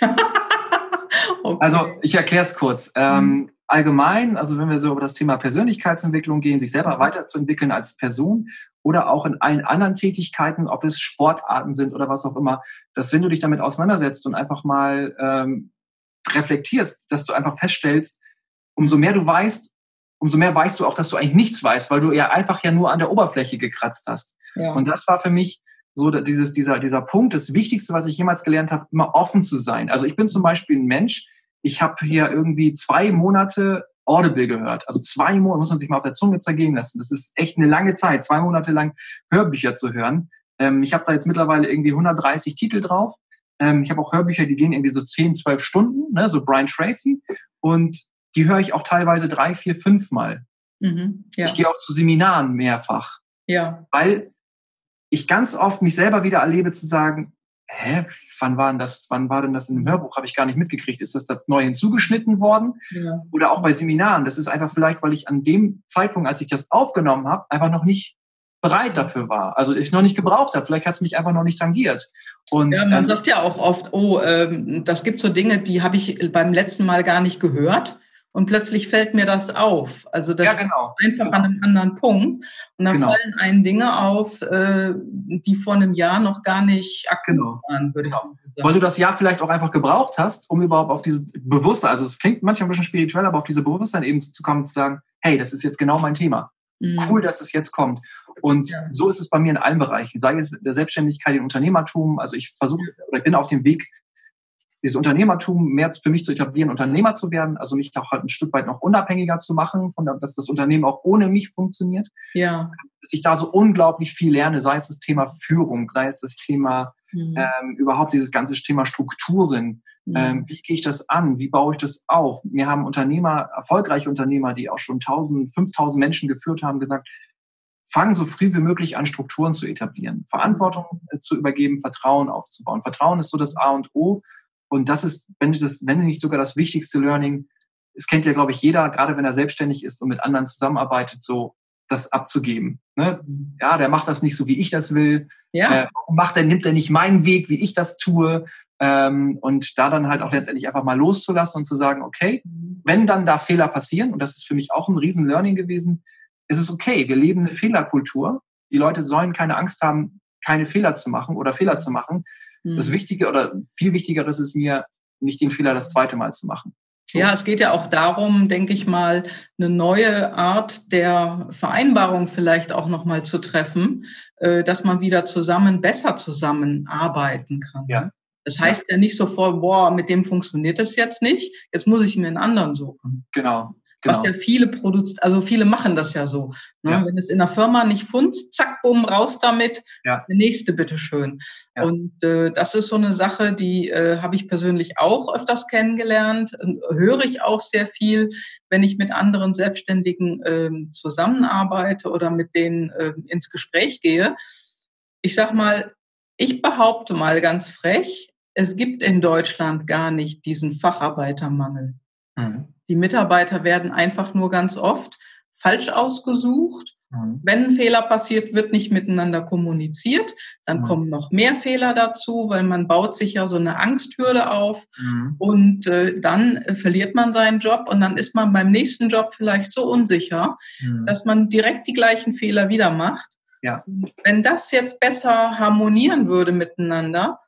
okay. Also ich erkläre es kurz. Ähm, mhm. allgemein, also wenn wir so über das Thema Persönlichkeitsentwicklung gehen, sich selber weiterzuentwickeln als Person oder auch in allen anderen Tätigkeiten, ob es Sportarten sind oder was auch immer, dass wenn du dich damit auseinandersetzt und einfach mal ähm, reflektierst, dass du einfach feststellst, umso mehr du weißt, umso mehr weißt du auch, dass du eigentlich nichts weißt, weil du ja einfach ja nur an der Oberfläche gekratzt hast. Ja. Und das war für mich so dieses, dieser, dieser Punkt, das Wichtigste, was ich jemals gelernt habe, immer offen zu sein. Also ich bin zum Beispiel ein Mensch, ich habe hier irgendwie zwei Monate Audible gehört. Also zwei Monate, muss man sich mal auf der Zunge zergehen lassen. Das ist echt eine lange Zeit, zwei Monate lang Hörbücher zu hören. Ähm, ich habe da jetzt mittlerweile irgendwie 130 Titel drauf. Ähm, ich habe auch Hörbücher, die gehen irgendwie so 10, 12 Stunden, ne, so Brian Tracy. Und die höre ich auch teilweise drei, vier, fünf Mal. Mhm, ja. Ich gehe auch zu Seminaren mehrfach. Ja. Weil ich ganz oft mich selber wieder erlebe zu sagen, hä, wann war denn das, wann war denn das in einem Hörbuch? Habe ich gar nicht mitgekriegt. Ist das das neu hinzugeschnitten worden? Ja. Oder auch bei Seminaren. Das ist einfach vielleicht, weil ich an dem Zeitpunkt, als ich das aufgenommen habe, einfach noch nicht bereit dafür war. Also ich noch nicht gebraucht habe. Vielleicht hat es mich einfach noch nicht tangiert. Und ja, man ähm, sagt ja auch oft, oh, ähm, das gibt so Dinge, die habe ich beim letzten Mal gar nicht gehört und plötzlich fällt mir das auf. Also das ja, genau. einfach genau. an einem anderen Punkt. Und da genau. fallen einen Dinge auf, äh, die vor einem Jahr noch gar nicht aktiv genau. waren, würde genau. ich sagen. Weil du das Jahr vielleicht auch einfach gebraucht hast, um überhaupt auf dieses Bewusstsein, also es klingt manchmal ein bisschen spirituell, aber auf diese Bewusstsein eben zu kommen, zu sagen, hey, das ist jetzt genau mein Thema. Mhm. Cool, dass es jetzt kommt. Und ja. so ist es bei mir in allen Bereichen, sei es mit der Selbstständigkeit, im Unternehmertum. Also ich versuche, oder ich bin auf dem Weg, dieses Unternehmertum mehr für mich zu etablieren, Unternehmer zu werden, also mich auch halt ein Stück weit noch unabhängiger zu machen, von der, dass das Unternehmen auch ohne mich funktioniert. Ja. Dass ich da so unglaublich viel lerne, sei es das Thema Führung, sei es das Thema mhm. ähm, überhaupt dieses ganze Thema Strukturen. Mhm. Ähm, wie gehe ich das an? Wie baue ich das auf? Mir haben Unternehmer, erfolgreiche Unternehmer, die auch schon 1000, 5000 Menschen geführt haben, gesagt, fang so früh wie möglich an, Strukturen zu etablieren, Verantwortung äh, zu übergeben, Vertrauen aufzubauen. Vertrauen ist so das A und O. Und das ist, wenn das, wenn nicht sogar das wichtigste Learning, es kennt ja, glaube ich, jeder, gerade wenn er selbstständig ist und mit anderen zusammenarbeitet, so das abzugeben. Ne? Mhm. Ja, der macht das nicht so, wie ich das will. Ja. Äh, macht er, nimmt er nicht meinen Weg, wie ich das tue. Ähm, und da dann halt auch letztendlich einfach mal loszulassen und zu sagen, okay, mhm. wenn dann da Fehler passieren, und das ist für mich auch ein riesen Learning gewesen, ist es okay. Wir leben eine Fehlerkultur. Die Leute sollen keine Angst haben, keine Fehler zu machen oder Fehler zu machen. Das mhm. Wichtige oder viel Wichtiger ist es mir, nicht den Fehler das zweite Mal zu machen. So. Ja, es geht ja auch darum, denke ich mal, eine neue Art der Vereinbarung vielleicht auch nochmal zu treffen, äh, dass man wieder zusammen besser zusammenarbeiten kann. Ja. Das heißt ja. ja nicht sofort, boah, mit dem funktioniert das jetzt nicht, jetzt muss ich mir einen anderen suchen. Genau. Genau. Was ja viele produzieren, also viele machen das ja so. Ne? Ja. Wenn es in der Firma nicht funzt, zack, bumm, raus damit, ja. der nächste bitteschön. Ja. Und äh, das ist so eine Sache, die äh, habe ich persönlich auch öfters kennengelernt, höre ich auch sehr viel, wenn ich mit anderen Selbstständigen äh, zusammenarbeite oder mit denen äh, ins Gespräch gehe. Ich sag mal, ich behaupte mal ganz frech, es gibt in Deutschland gar nicht diesen Facharbeitermangel. Mhm. Die Mitarbeiter werden einfach nur ganz oft falsch ausgesucht. Mhm. Wenn ein Fehler passiert, wird nicht miteinander kommuniziert. Dann mhm. kommen noch mehr Fehler dazu, weil man baut sich ja so eine Angsthürde auf. Mhm. Und äh, dann äh, verliert man seinen Job und dann ist man beim nächsten Job vielleicht so unsicher, mhm. dass man direkt die gleichen Fehler wieder macht. Ja. Wenn das jetzt besser harmonieren würde miteinander,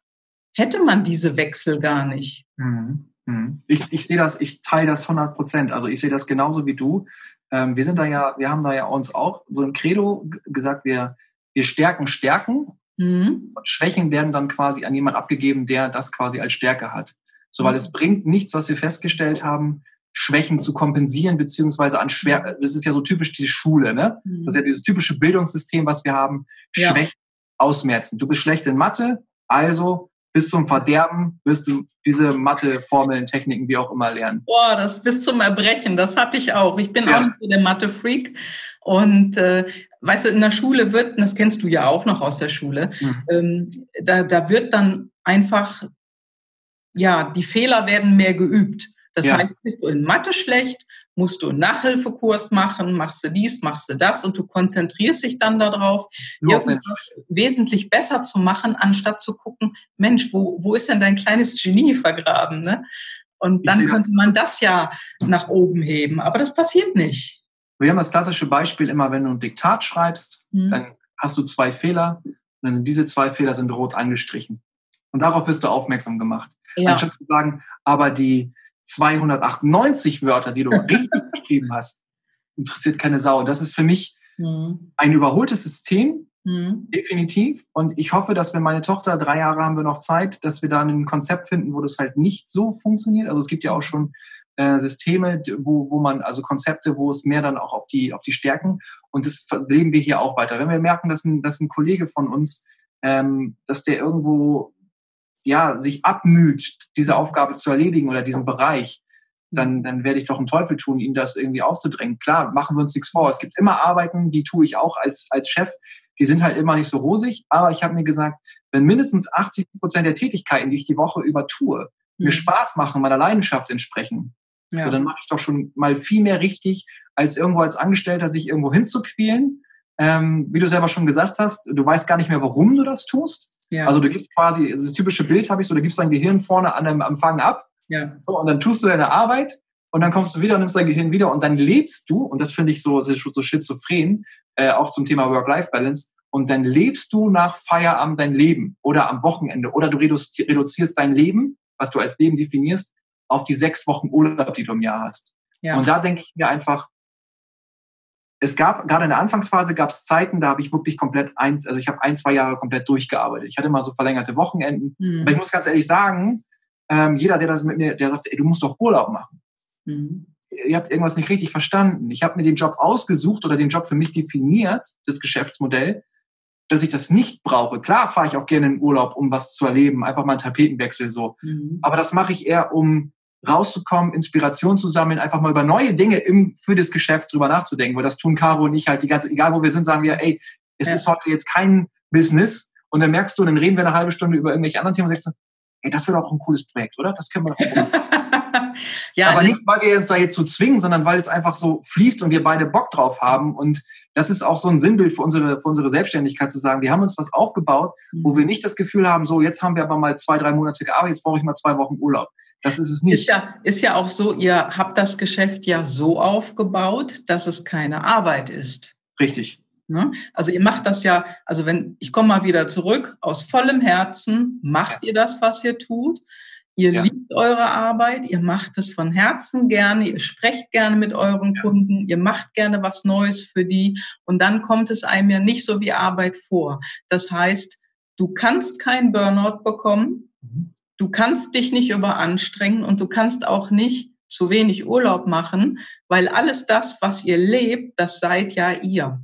hätte man diese Wechsel gar nicht. Mhm. Mhm. Ich, ich sehe das, ich teile das 100 Prozent. Also ich sehe das genauso wie du. Ähm, wir sind da ja, wir haben da ja uns auch so ein Credo gesagt, wir, wir stärken Stärken. Mhm. Schwächen werden dann quasi an jemand abgegeben, der das quasi als Stärke hat. So, weil mhm. es bringt nichts, was wir festgestellt haben, Schwächen zu kompensieren, beziehungsweise an schwer, das ist ja so typisch die Schule, ne? Mhm. Das ist ja dieses typische Bildungssystem, was wir haben, ja. Schwächen ausmerzen. Du bist schlecht in Mathe, also bis zum Verderben wirst du diese Mathe-Formeln, Techniken, wie auch immer lernen. Boah, das bis zum Erbrechen, das hatte ich auch. Ich bin ja. auch nicht so der Mathe-Freak. Und äh, weißt du, in der Schule wird, das kennst du ja auch noch aus der Schule, mhm. ähm, da, da wird dann einfach, ja, die Fehler werden mehr geübt. Das ja. heißt, bist du in Mathe schlecht, musst du einen Nachhilfekurs machen, machst du dies, machst du das und du konzentrierst dich dann darauf, irgendwas wesentlich besser zu machen, anstatt zu gucken, Mensch, wo, wo ist denn dein kleines Genie vergraben? Ne? Und dann könnte man das ja nach oben heben, aber das passiert nicht. Wir haben das klassische Beispiel immer, wenn du ein Diktat schreibst, mhm. dann hast du zwei Fehler und dann sind diese zwei Fehler sind rot angestrichen. Und darauf wirst du aufmerksam gemacht. Ja. Anstatt zu sagen, aber die 298 Wörter, die du richtig geschrieben hast, interessiert keine Sau. Das ist für mich mhm. ein überholtes System, mhm. definitiv. Und ich hoffe, dass wir meine Tochter, drei Jahre haben wir noch Zeit, dass wir da ein Konzept finden, wo das halt nicht so funktioniert. Also es gibt ja auch schon äh, Systeme, wo, wo man, also Konzepte, wo es mehr dann auch auf die, auf die Stärken und das leben wir hier auch weiter. Wenn wir merken, dass ein, dass ein Kollege von uns, ähm, dass der irgendwo ja, sich abmüht, diese Aufgabe zu erledigen oder diesen Bereich, dann, dann werde ich doch einen Teufel tun, ihn das irgendwie aufzudrängen. Klar, machen wir uns nichts vor. Es gibt immer Arbeiten, die tue ich auch als, als Chef. Die sind halt immer nicht so rosig, aber ich habe mir gesagt, wenn mindestens 80 Prozent der Tätigkeiten, die ich die Woche über tue, mhm. mir Spaß machen, meiner Leidenschaft entsprechen, ja. so, dann mache ich doch schon mal viel mehr richtig, als irgendwo als Angestellter sich irgendwo hinzuquälen. Ähm, wie du selber schon gesagt hast, du weißt gar nicht mehr, warum du das tust. Ja. Also du gibst quasi, das typische Bild habe ich so, du gibst dein Gehirn vorne an einem Empfang ab ja. So, und dann tust du deine Arbeit und dann kommst du wieder und nimmst dein Gehirn wieder und dann lebst du, und das finde ich so, so schizophren, äh, auch zum Thema Work-Life-Balance, und dann lebst du nach Feierabend dein Leben oder am Wochenende oder du reduzierst dein Leben, was du als Leben definierst, auf die sechs Wochen Urlaub, die du im Jahr hast. Ja. Und da denke ich mir einfach, es gab, gerade in der Anfangsphase gab es Zeiten, da habe ich wirklich komplett eins, also ich habe ein, zwei Jahre komplett durchgearbeitet. Ich hatte immer so verlängerte Wochenenden. Mhm. Aber ich muss ganz ehrlich sagen, ähm, jeder, der das mit mir, der sagt, ey, du musst doch Urlaub machen. Mhm. Ihr habt irgendwas nicht richtig verstanden. Ich habe mir den Job ausgesucht oder den Job für mich definiert, das Geschäftsmodell, dass ich das nicht brauche. Klar fahre ich auch gerne in Urlaub, um was zu erleben, einfach mal einen Tapetenwechsel so. Mhm. Aber das mache ich eher, um rauszukommen, Inspiration zu sammeln, einfach mal über neue Dinge im, für das Geschäft drüber nachzudenken. Weil das tun Caro und ich halt die ganze, egal wo wir sind, sagen wir, ey, es ja. ist heute jetzt kein Business. Und dann merkst du, dann reden wir eine halbe Stunde über irgendwelche anderen Themen und sagst, ey, das wäre doch ein cooles Projekt, oder? Das können wir doch machen. ja, Aber nicht, weil wir uns da jetzt so zwingen, sondern weil es einfach so fließt und wir beide Bock drauf haben. Und das ist auch so ein Sinnbild für unsere, für unsere Selbstständigkeit zu sagen, wir haben uns was aufgebaut, wo wir mhm. nicht das Gefühl haben, so, jetzt haben wir aber mal zwei, drei Monate gearbeitet, jetzt brauche ich mal zwei Wochen Urlaub. Das ist es nicht. Ist ja, ist ja auch so, ihr habt das Geschäft ja so aufgebaut, dass es keine Arbeit ist. Richtig. Ne? Also ihr macht das ja, also wenn, ich komme mal wieder zurück, aus vollem Herzen macht ihr das, was ihr tut. Ihr ja. liebt eure Arbeit, ihr macht es von Herzen gerne, ihr sprecht gerne mit euren ja. Kunden, ihr macht gerne was Neues für die und dann kommt es einem ja nicht so wie Arbeit vor. Das heißt, du kannst keinen Burnout bekommen, mhm. Du kannst dich nicht überanstrengen und du kannst auch nicht zu wenig Urlaub machen, weil alles das, was ihr lebt, das seid ja ihr.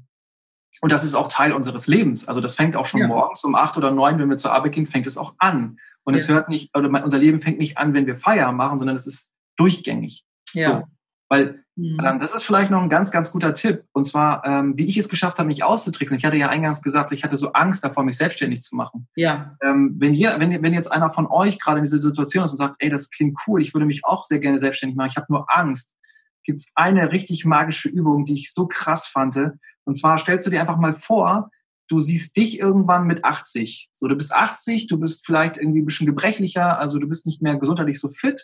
Und das ist auch Teil unseres Lebens. Also das fängt auch schon ja. morgens um acht oder neun, wenn wir zur Arbeit gehen, fängt es auch an. Und ja. es hört nicht, oder unser Leben fängt nicht an, wenn wir Feierabend machen, sondern es ist durchgängig. Ja. So. Weil mhm. ähm, das ist vielleicht noch ein ganz, ganz guter Tipp. Und zwar, ähm, wie ich es geschafft habe, mich auszutricksen. Ich hatte ja eingangs gesagt, ich hatte so Angst davor, mich selbstständig zu machen. Ja. Ähm, wenn, hier, wenn, wenn jetzt einer von euch gerade in dieser Situation ist und sagt, ey, das klingt cool, ich würde mich auch sehr gerne selbstständig machen, ich habe nur Angst, gibt es eine richtig magische Übung, die ich so krass fand. Und zwar stellst du dir einfach mal vor, du siehst dich irgendwann mit 80. So, du bist 80, du bist vielleicht irgendwie ein bisschen gebrechlicher, also du bist nicht mehr gesundheitlich so fit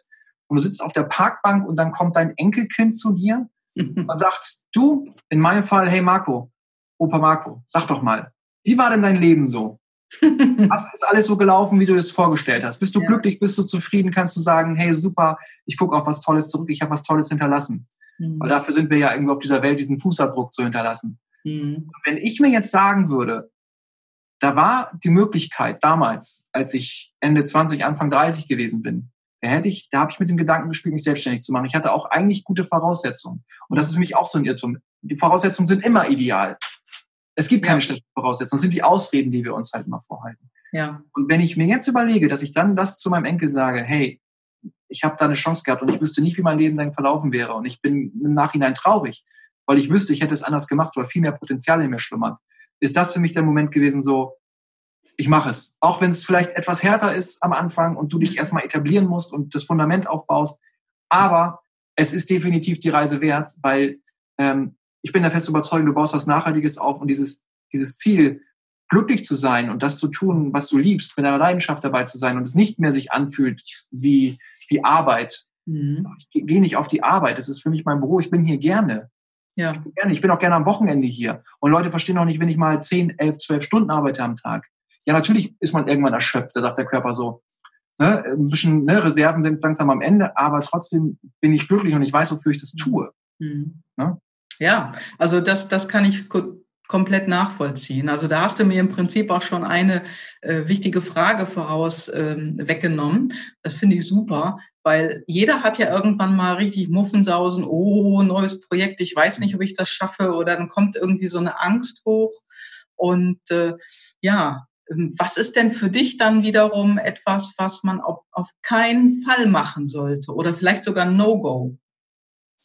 und du sitzt auf der Parkbank und dann kommt dein Enkelkind zu dir und sagt, du, in meinem Fall, hey Marco, Opa Marco, sag doch mal, wie war denn dein Leben so? Was ist alles so gelaufen, wie du es vorgestellt hast? Bist du ja. glücklich, bist du zufrieden? Kannst du sagen, hey, super, ich gucke auf was Tolles zurück, ich habe was Tolles hinterlassen. Mhm. Weil dafür sind wir ja irgendwo auf dieser Welt, diesen Fußabdruck zu hinterlassen. Mhm. Wenn ich mir jetzt sagen würde, da war die Möglichkeit damals, als ich Ende 20, Anfang 30 gewesen bin, da hätte ich, da habe ich mit dem Gedanken gespielt, mich selbstständig zu machen. Ich hatte auch eigentlich gute Voraussetzungen. Und das ist für mich auch so ein Irrtum. Die Voraussetzungen sind immer ideal. Es gibt keine schlechten Voraussetzungen. Das sind die Ausreden, die wir uns halt immer vorhalten. Ja. Und wenn ich mir jetzt überlege, dass ich dann das zu meinem Enkel sage, hey, ich habe da eine Chance gehabt und ich wüsste nicht, wie mein Leben dann verlaufen wäre und ich bin im Nachhinein traurig, weil ich wüsste, ich hätte es anders gemacht oder viel mehr Potenzial in mir schlummert, ist das für mich der Moment gewesen, so, ich mache es. Auch wenn es vielleicht etwas härter ist am Anfang und du dich erstmal etablieren musst und das Fundament aufbaust. Aber es ist definitiv die Reise wert, weil ähm, ich bin der festen Überzeugung, du baust was Nachhaltiges auf und dieses, dieses Ziel, glücklich zu sein und das zu tun, was du liebst, mit deiner Leidenschaft dabei zu sein und es nicht mehr sich anfühlt wie, wie Arbeit. Mhm. Ich gehe nicht auf die Arbeit. Das ist für mich mein Büro. Ich bin hier gerne. Ja. Ich bin, gerne, ich bin auch gerne am Wochenende hier. Und Leute verstehen auch nicht, wenn ich mal 10, 11, 12 Stunden arbeite am Tag. Ja, natürlich ist man irgendwann erschöpft, da sagt der Körper so. Ne, ein bisschen ne, Reserven sind langsam am Ende, aber trotzdem bin ich glücklich und ich weiß, wofür ich das tue. Mhm. Ne? Ja, also das, das kann ich komplett nachvollziehen. Also da hast du mir im Prinzip auch schon eine äh, wichtige Frage voraus äh, weggenommen. Das finde ich super, weil jeder hat ja irgendwann mal richtig Muffensausen, oh, neues Projekt, ich weiß nicht, ob ich das schaffe, oder dann kommt irgendwie so eine Angst hoch. Und äh, ja, ähm, was ist denn für dich dann wiederum etwas, was man auf, auf keinen Fall machen sollte oder vielleicht sogar No-Go?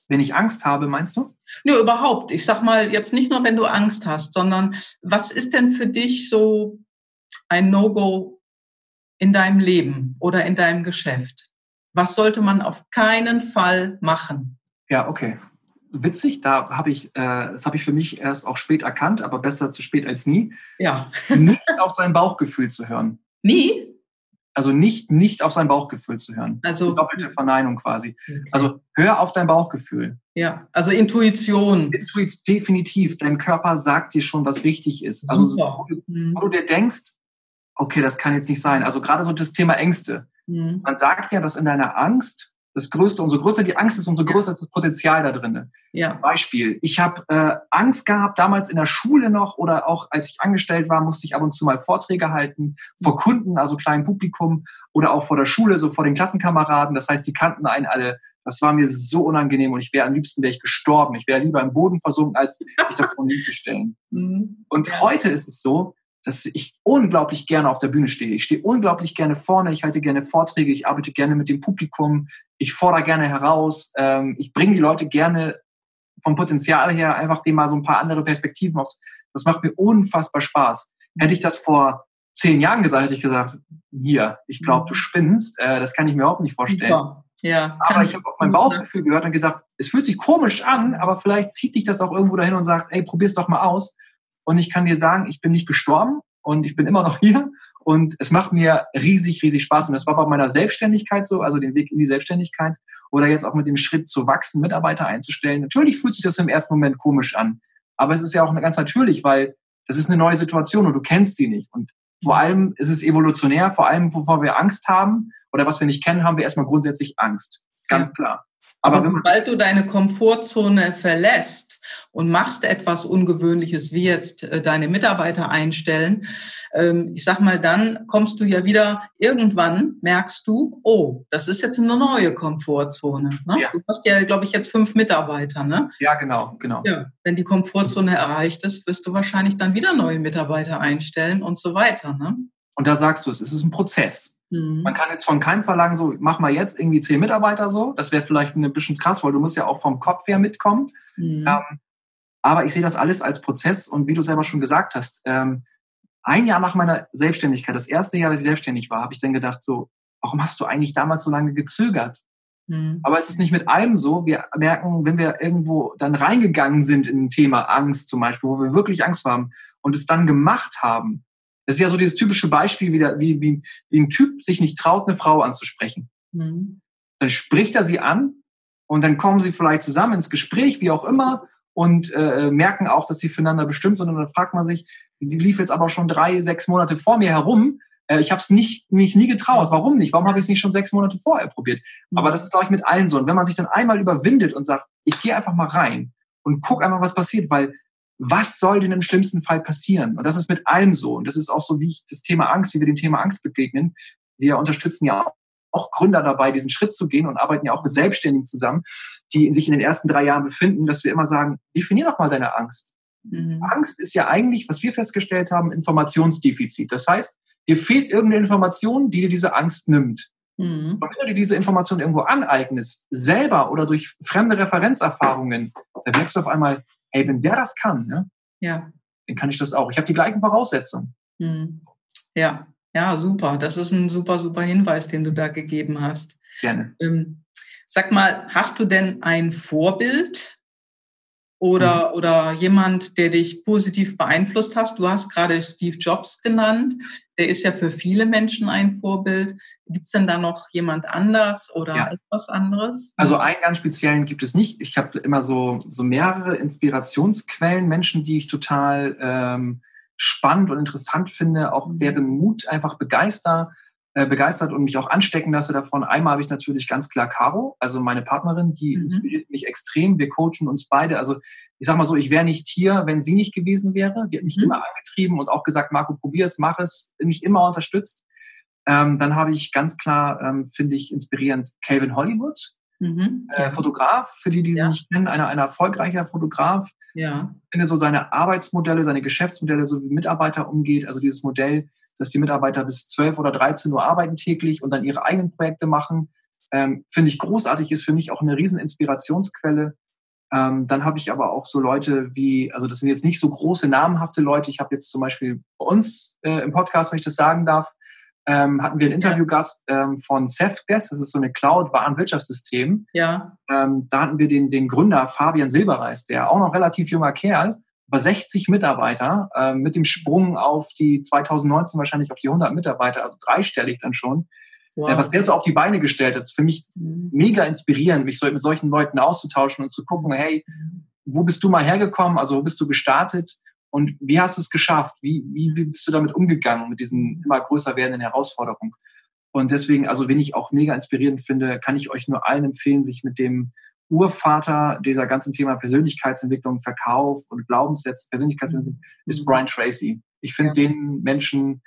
Wenn ich Angst habe, meinst du? Ja, überhaupt. Ich sag mal jetzt nicht nur, wenn du Angst hast, sondern was ist denn für dich so ein No-Go in deinem Leben oder in deinem Geschäft? Was sollte man auf keinen Fall machen? Ja, okay. Witzig, da habe ich, äh, das habe ich für mich erst auch spät erkannt, aber besser zu spät als nie. Ja. Nicht auf sein Bauchgefühl zu hören. Nie? Also nicht, nicht auf sein Bauchgefühl zu hören. Also doppelte Verneinung quasi. Okay. Also hör auf dein Bauchgefühl. Ja, also Intuition. Intuition, definitiv. Dein Körper sagt dir schon, was richtig ist. Also Super. wo, mhm. wo du dir denkst, okay, das kann jetzt nicht sein. Also gerade so das Thema Ängste. Mhm. Man sagt ja, dass in deiner Angst das Größte, umso größer die Angst ist, umso größer ist das Potenzial da drin. Ja. Beispiel, ich habe äh, Angst gehabt, damals in der Schule noch oder auch als ich angestellt war, musste ich ab und zu mal Vorträge halten vor Kunden, also kleinem Publikum oder auch vor der Schule, so vor den Klassenkameraden. Das heißt, die kannten einen alle. Das war mir so unangenehm und ich wäre am liebsten wäre ich gestorben. Ich wäre lieber im Boden versunken, als mich davon hinzustellen. Mhm. Und heute ist es so, dass ich unglaublich gerne auf der Bühne stehe. Ich stehe unglaublich gerne vorne, ich halte gerne Vorträge, ich arbeite gerne mit dem Publikum, ich fordere gerne heraus, ähm, ich bringe die Leute gerne vom Potenzial her einfach dem mal so ein paar andere Perspektiven auf. Das macht mir unfassbar Spaß. Hätte ich das vor zehn Jahren gesagt, hätte ich gesagt, hier, ich glaube, du mhm. spinnst, äh, das kann ich mir überhaupt nicht vorstellen. Ja, aber ich, ich habe auf mein Bauchgefühl gehört und gesagt, es fühlt sich komisch an, aber vielleicht zieht dich das auch irgendwo dahin und sagt, ey, probier's doch mal aus. Und ich kann dir sagen, ich bin nicht gestorben und ich bin immer noch hier. Und es macht mir riesig, riesig Spaß. Und das war bei meiner Selbstständigkeit so, also den Weg in die Selbstständigkeit oder jetzt auch mit dem Schritt zu wachsen, Mitarbeiter einzustellen. Natürlich fühlt sich das im ersten Moment komisch an. Aber es ist ja auch ganz natürlich, weil es ist eine neue Situation und du kennst sie nicht. Und vor allem ist es evolutionär, vor allem, wovor wir Angst haben oder was wir nicht kennen, haben wir erstmal grundsätzlich Angst. Das ist ganz klar. Aber, Aber sobald du deine Komfortzone verlässt und machst etwas Ungewöhnliches, wie jetzt äh, deine Mitarbeiter einstellen, ähm, ich sag mal, dann kommst du ja wieder, irgendwann merkst du, oh, das ist jetzt eine neue Komfortzone. Ne? Ja. Du hast ja, glaube ich, jetzt fünf Mitarbeiter, ne? Ja, genau, genau. Ja, wenn die Komfortzone erreicht ist, wirst du wahrscheinlich dann wieder neue Mitarbeiter einstellen und so weiter, ne? Und da sagst du es, es ist ein Prozess. Mhm. Man kann jetzt von keinem verlangen, so mach mal jetzt irgendwie zehn Mitarbeiter so. Das wäre vielleicht ein bisschen krass, weil du musst ja auch vom Kopf her mitkommen. Mhm. Ähm, aber ich sehe das alles als Prozess und wie du selber schon gesagt hast, ähm, ein Jahr nach meiner Selbstständigkeit, das erste Jahr, dass ich selbstständig war, habe ich dann gedacht, so, warum hast du eigentlich damals so lange gezögert? Mhm. Aber es ist nicht mit allem so. Wir merken, wenn wir irgendwo dann reingegangen sind in ein Thema Angst zum Beispiel, wo wir wirklich Angst haben und es dann gemacht haben, das ist ja so dieses typische Beispiel, wie, der, wie, wie, wie ein Typ sich nicht traut, eine Frau anzusprechen. Mhm. Dann spricht er sie an und dann kommen sie vielleicht zusammen ins Gespräch, wie auch immer, und äh, merken auch, dass sie füreinander bestimmt sind. Und dann fragt man sich, die lief jetzt aber schon drei, sechs Monate vor mir herum. Äh, ich habe es nicht, mich nie getraut. Warum nicht? Warum habe ich es nicht schon sechs Monate vorher probiert? Mhm. Aber das ist, glaube ich, mit allen so. Und wenn man sich dann einmal überwindet und sagt, ich gehe einfach mal rein und guck einfach, was passiert, weil was soll denn im schlimmsten Fall passieren? Und das ist mit allem so. Und das ist auch so, wie ich das Thema Angst, wie wir dem Thema Angst begegnen. Wir unterstützen ja auch Gründer dabei, diesen Schritt zu gehen und arbeiten ja auch mit Selbstständigen zusammen, die sich in den ersten drei Jahren befinden, dass wir immer sagen, definier doch mal deine Angst. Mhm. Angst ist ja eigentlich, was wir festgestellt haben, Informationsdefizit. Das heißt, dir fehlt irgendeine Information, die dir diese Angst nimmt. Mhm. Und wenn du dir diese Information irgendwo aneignest, selber oder durch fremde Referenzerfahrungen, dann merkst du auf einmal, hey, wenn der das kann, ne, ja. dann kann ich das auch. Ich habe die gleichen Voraussetzungen. Hm. Ja, ja, super. Das ist ein super, super Hinweis, den du da gegeben hast. Gerne. Ähm, sag mal, hast du denn ein Vorbild oder, mhm. oder jemand, der dich positiv beeinflusst hast. Du hast gerade Steve Jobs genannt. Der ist ja für viele Menschen ein Vorbild. Gibt es denn da noch jemand anders oder ja. etwas anderes? Also einen ganz speziellen gibt es nicht. Ich habe immer so, so mehrere Inspirationsquellen, Menschen, die ich total ähm, spannend und interessant finde, auch mhm. deren Mut einfach begeister, äh, begeistert und mich auch anstecken lasse davon. Einmal habe ich natürlich ganz klar Caro, also meine Partnerin, die mhm. inspiriert mich extrem. Wir coachen uns beide. Also ich sag mal so, ich wäre nicht hier, wenn sie nicht gewesen wäre. Die hat mich mhm. immer angetrieben und auch gesagt, Marco, probier es, mach es, mich immer unterstützt. Ähm, dann habe ich ganz klar, ähm, finde ich inspirierend, Calvin Hollywood, mhm. äh, Fotograf, für die, die sie ja. nicht kennen, einer, ein erfolgreicher Fotograf. Ja. Finde so seine Arbeitsmodelle, seine Geschäftsmodelle, so wie Mitarbeiter umgeht, also dieses Modell, dass die Mitarbeiter bis 12 oder 13 Uhr arbeiten täglich und dann ihre eigenen Projekte machen, ähm, finde ich großartig, ist für mich auch eine riesen Inspirationsquelle. Ähm, dann habe ich aber auch so Leute wie, also das sind jetzt nicht so große, namenhafte Leute. Ich habe jetzt zum Beispiel bei uns äh, im Podcast, wenn ich das sagen darf, ähm, hatten wir einen Interviewgast ähm, von Safdesk, das ist so eine Cloud-Warenwirtschaftssystem. Ja. Ähm, da hatten wir den, den Gründer Fabian Silberreis, der auch noch relativ junger Kerl, über 60 Mitarbeiter, äh, mit dem Sprung auf die 2019 wahrscheinlich auf die 100 Mitarbeiter, also dreistellig dann schon. Wow. Äh, was der so auf die Beine gestellt hat, ist für mich mhm. mega inspirierend, mich so mit solchen Leuten auszutauschen und zu gucken, hey, wo bist du mal hergekommen? Also wo bist du gestartet? Und wie hast du es geschafft? Wie, wie, wie bist du damit umgegangen, mit diesen immer größer werdenden Herausforderungen? Und deswegen, also wenn ich auch mega inspirierend finde, kann ich euch nur allen empfehlen, sich mit dem Urvater dieser ganzen Thema Persönlichkeitsentwicklung, Verkauf und Glaubenssätze, Persönlichkeitsentwicklung, mhm. ist Brian Tracy. Ich finde den Menschen,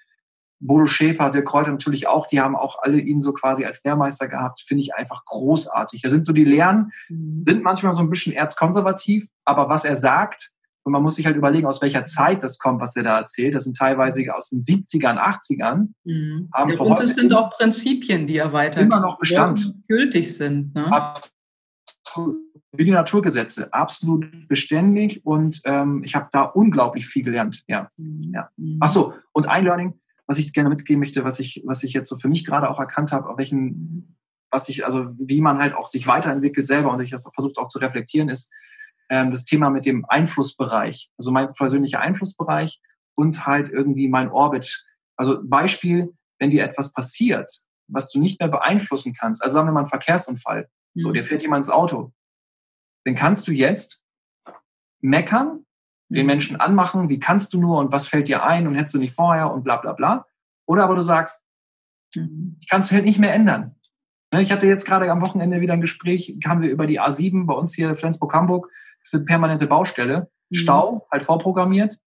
Bodo Schäfer, der Kräuter natürlich auch, die haben auch alle ihn so quasi als Lehrmeister gehabt, finde ich einfach großartig. Da sind so die Lehren, mhm. sind manchmal so ein bisschen erzkonservativ, aber was er sagt, und man muss sich halt überlegen, aus welcher Zeit das kommt, was er da erzählt. Das sind teilweise aus den 70ern, 80ern. Mhm. Ja, und es sind auch Prinzipien, die er weiter immer noch Bestand gültig sind. Ne? Wie die Naturgesetze, absolut beständig und ähm, ich habe da unglaublich viel gelernt. Ja. Mhm. ja. Mhm. Ach so, und ein Learning, was ich gerne mitgeben möchte, was ich, was ich jetzt so für mich gerade auch erkannt habe, auf welchen, was ich, also wie man halt auch sich weiterentwickelt selber und ich das versucht auch zu reflektieren, ist, ähm, das Thema mit dem Einflussbereich, also mein persönlicher Einflussbereich und halt irgendwie mein Orbit. Also Beispiel, wenn dir etwas passiert, was du nicht mehr beeinflussen kannst, also sagen wir mal einen Verkehrsunfall, mhm. so, dir fährt jemand ins Auto, dann kannst du jetzt meckern, den mhm. Menschen anmachen, wie kannst du nur und was fällt dir ein und hättest du nicht vorher und bla bla bla. Oder aber du sagst, mhm. ich kann es halt nicht mehr ändern. Ne, ich hatte jetzt gerade am Wochenende wieder ein Gespräch, kamen wir über die A7 bei uns hier Flensburg-Hamburg ist eine permanente Baustelle, mhm. Stau, halt vorprogrammiert.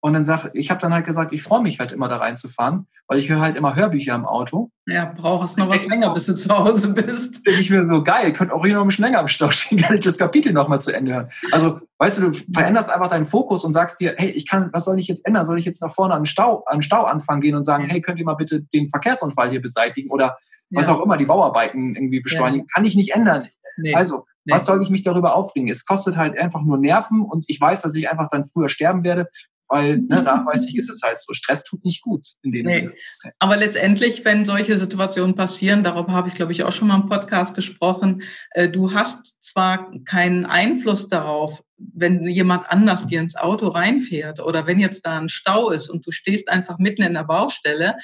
Und dann sag ich, habe dann halt gesagt, ich freue mich halt immer da reinzufahren, weil ich höre halt immer Hörbücher im Auto. Ja, brauchst noch was länger, bis du zu Hause bist. Bin ich mir so geil, könnte auch hier noch ein bisschen länger im Stau stehen, kann ich das Kapitel nochmal zu Ende hören. Also, weißt du, du veränderst einfach deinen Fokus und sagst dir, hey, ich kann, was soll ich jetzt ändern? Soll ich jetzt nach vorne an den Stau, an den Stau anfangen gehen und sagen, hey, könnt ihr mal bitte den Verkehrsunfall hier beseitigen oder was ja. auch immer, die Bauarbeiten irgendwie beschleunigen? Ja. Kann ich nicht ändern. Nee. Also, Nee. Was soll ich mich darüber aufregen? Es kostet halt einfach nur Nerven und ich weiß, dass ich einfach dann früher sterben werde, weil ne, nachweislich ist es halt so. Stress tut nicht gut in dem nee. Aber letztendlich, wenn solche Situationen passieren, darüber habe ich, glaube ich, auch schon mal im Podcast gesprochen, äh, du hast zwar keinen Einfluss darauf, wenn jemand anders dir ins Auto reinfährt oder wenn jetzt da ein Stau ist und du stehst einfach mitten in der Baustelle,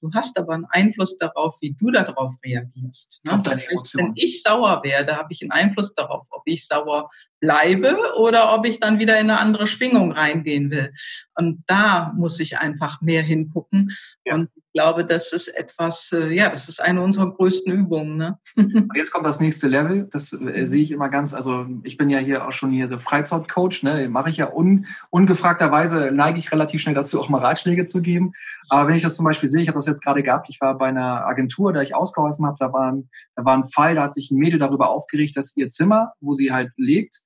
du hast aber einen Einfluss darauf, wie du darauf reagierst. Ne? Das heißt, wenn ich sauer werde, habe ich einen Einfluss darauf, ob ich sauer bleibe oder ob ich dann wieder in eine andere Schwingung reingehen will. Und da muss ich einfach mehr hingucken. Ja. Und glaube, das ist etwas, äh, ja, das ist eine unserer größten Übungen. Ne? Jetzt kommt das nächste Level. Das äh, sehe ich immer ganz, also ich bin ja hier auch schon hier der Freizeitcoach, ne? Den mache ich ja un, ungefragterweise, neige ich relativ schnell dazu, auch mal Ratschläge zu geben. Aber wenn ich das zum Beispiel sehe, ich habe das jetzt gerade gehabt, ich war bei einer Agentur, da ich ausgeholfen habe, da war, ein, da war ein Fall, da hat sich ein Mädel darüber aufgeregt, dass ihr Zimmer, wo sie halt lebt,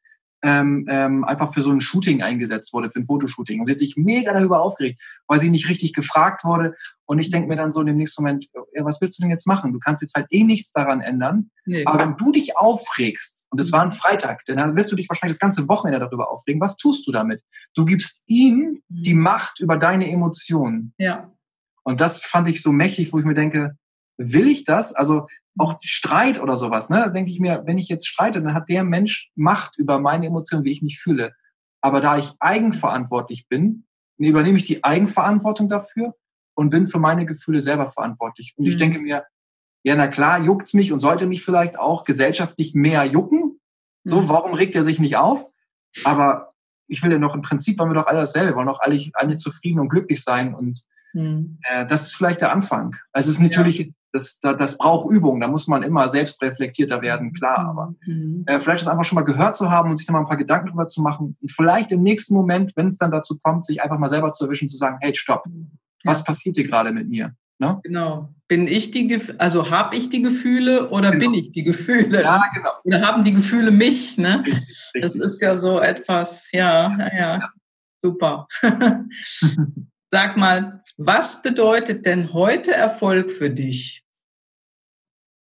ähm, ähm, einfach für so ein Shooting eingesetzt wurde, für ein Fotoshooting. Und sie hat sich mega darüber aufgeregt, weil sie nicht richtig gefragt wurde. Und ich denke mir dann so in dem nächsten Moment, ja, was willst du denn jetzt machen? Du kannst jetzt halt eh nichts daran ändern. Nee. Aber wenn du dich aufregst, und es war ein Freitag, dann wirst du dich wahrscheinlich das ganze Wochenende darüber aufregen. Was tust du damit? Du gibst ihm die mhm. Macht über deine Emotionen. Ja. Und das fand ich so mächtig, wo ich mir denke, will ich das? Also auch Streit oder sowas, ne, denke ich mir, wenn ich jetzt streite, dann hat der Mensch Macht über meine Emotionen, wie ich mich fühle. Aber da ich eigenverantwortlich bin, übernehme ich die Eigenverantwortung dafür und bin für meine Gefühle selber verantwortlich. Und ich mhm. denke mir, ja, na klar, juckt's mich und sollte mich vielleicht auch gesellschaftlich mehr jucken. So, mhm. warum regt er sich nicht auf? Aber ich will ja noch im Prinzip wollen wir doch alle dasselbe, wollen doch alle, alle zufrieden und glücklich sein. Und mhm. äh, das ist vielleicht der Anfang. Also es ist natürlich, ja. Das, das, das braucht Übung, da muss man immer selbst reflektierter werden, klar, mhm. aber mhm. äh, vielleicht das einfach schon mal gehört zu haben und sich da mal ein paar Gedanken drüber zu machen und vielleicht im nächsten Moment, wenn es dann dazu kommt, sich einfach mal selber zu erwischen, zu sagen, hey, stopp, was ja. passiert hier gerade mit mir? Ne? Genau. Bin ich die, also habe ich die Gefühle oder genau. bin ich die Gefühle? Ja, genau. Oder haben die Gefühle mich? Ne? Richtig, richtig. Das ist ja so etwas, ja, ja, ja. super. Sag mal, was bedeutet denn heute Erfolg für dich?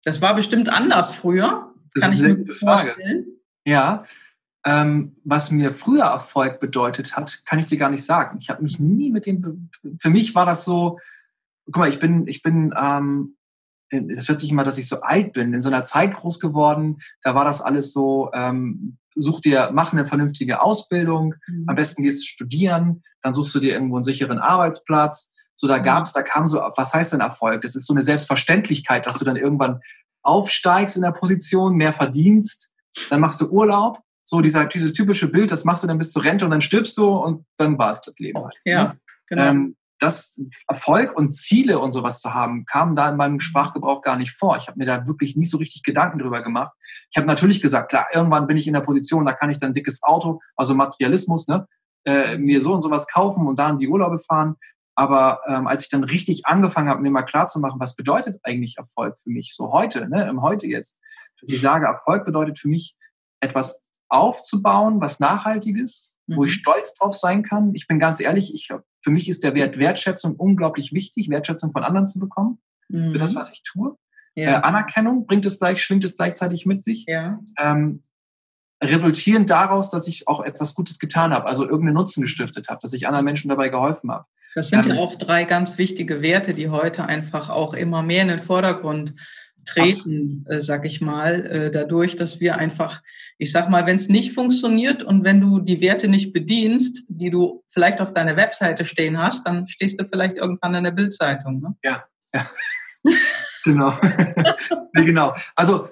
Das war bestimmt anders früher. Das Kann ist eine gute Frage. Ja, ähm, was mir früher Erfolg bedeutet hat, kann ich dir gar nicht sagen. Ich habe mich nie mit dem. Für mich war das so, guck mal, ich bin, ich bin, ähm, das hört sich immer, dass ich so alt bin, in so einer Zeit groß geworden, da war das alles so, ähm, such dir, mach eine vernünftige Ausbildung, mhm. am besten gehst du studieren, dann suchst du dir irgendwo einen sicheren Arbeitsplatz. So, da mhm. gab's, da kam so, was heißt denn Erfolg? Das ist so eine Selbstverständlichkeit, dass du dann irgendwann aufsteigst in der Position, mehr verdienst, dann machst du Urlaub. So dieser, dieses typische Bild, das machst du dann bis zur Rente und dann stirbst du und dann war es das Leben. Ja, ne? genau. Ähm, das Erfolg und Ziele und sowas zu haben, kam da in meinem. Sprachgebrauch gar nicht vor. Ich habe mir da wirklich nicht so richtig Gedanken drüber gemacht. Ich habe natürlich gesagt, klar, irgendwann bin ich in der Position, da kann ich dann ein dickes Auto, also Materialismus, ne, äh, mir so und sowas kaufen und da in die Urlaube fahren. Aber ähm, als ich dann richtig angefangen habe, mir mal klar zu machen, was bedeutet eigentlich Erfolg für mich, so heute, ne, im Heute jetzt, dass ich sage, Erfolg bedeutet für mich etwas aufzubauen, was Nachhaltiges, mhm. wo ich mhm. stolz drauf sein kann. Ich bin ganz ehrlich, ich, für mich ist der Wert Wertschätzung unglaublich wichtig, Wertschätzung von anderen zu bekommen mhm. für das, mhm. was ich tue. Ja. Äh, Anerkennung bringt es gleich, schwingt es gleichzeitig mit sich. Ja. Ähm, resultierend daraus, dass ich auch etwas Gutes getan habe, also irgendeinen Nutzen gestiftet habe, dass ich anderen Menschen dabei geholfen habe. Das sind ähm, ja auch drei ganz wichtige Werte, die heute einfach auch immer mehr in den Vordergrund treten, äh, sag ich mal, äh, dadurch, dass wir einfach, ich sag mal, wenn es nicht funktioniert und wenn du die Werte nicht bedienst, die du vielleicht auf deiner Webseite stehen hast, dann stehst du vielleicht irgendwann in der Bildzeitung. Ne? Ja, ja. genau. nee, genau. Also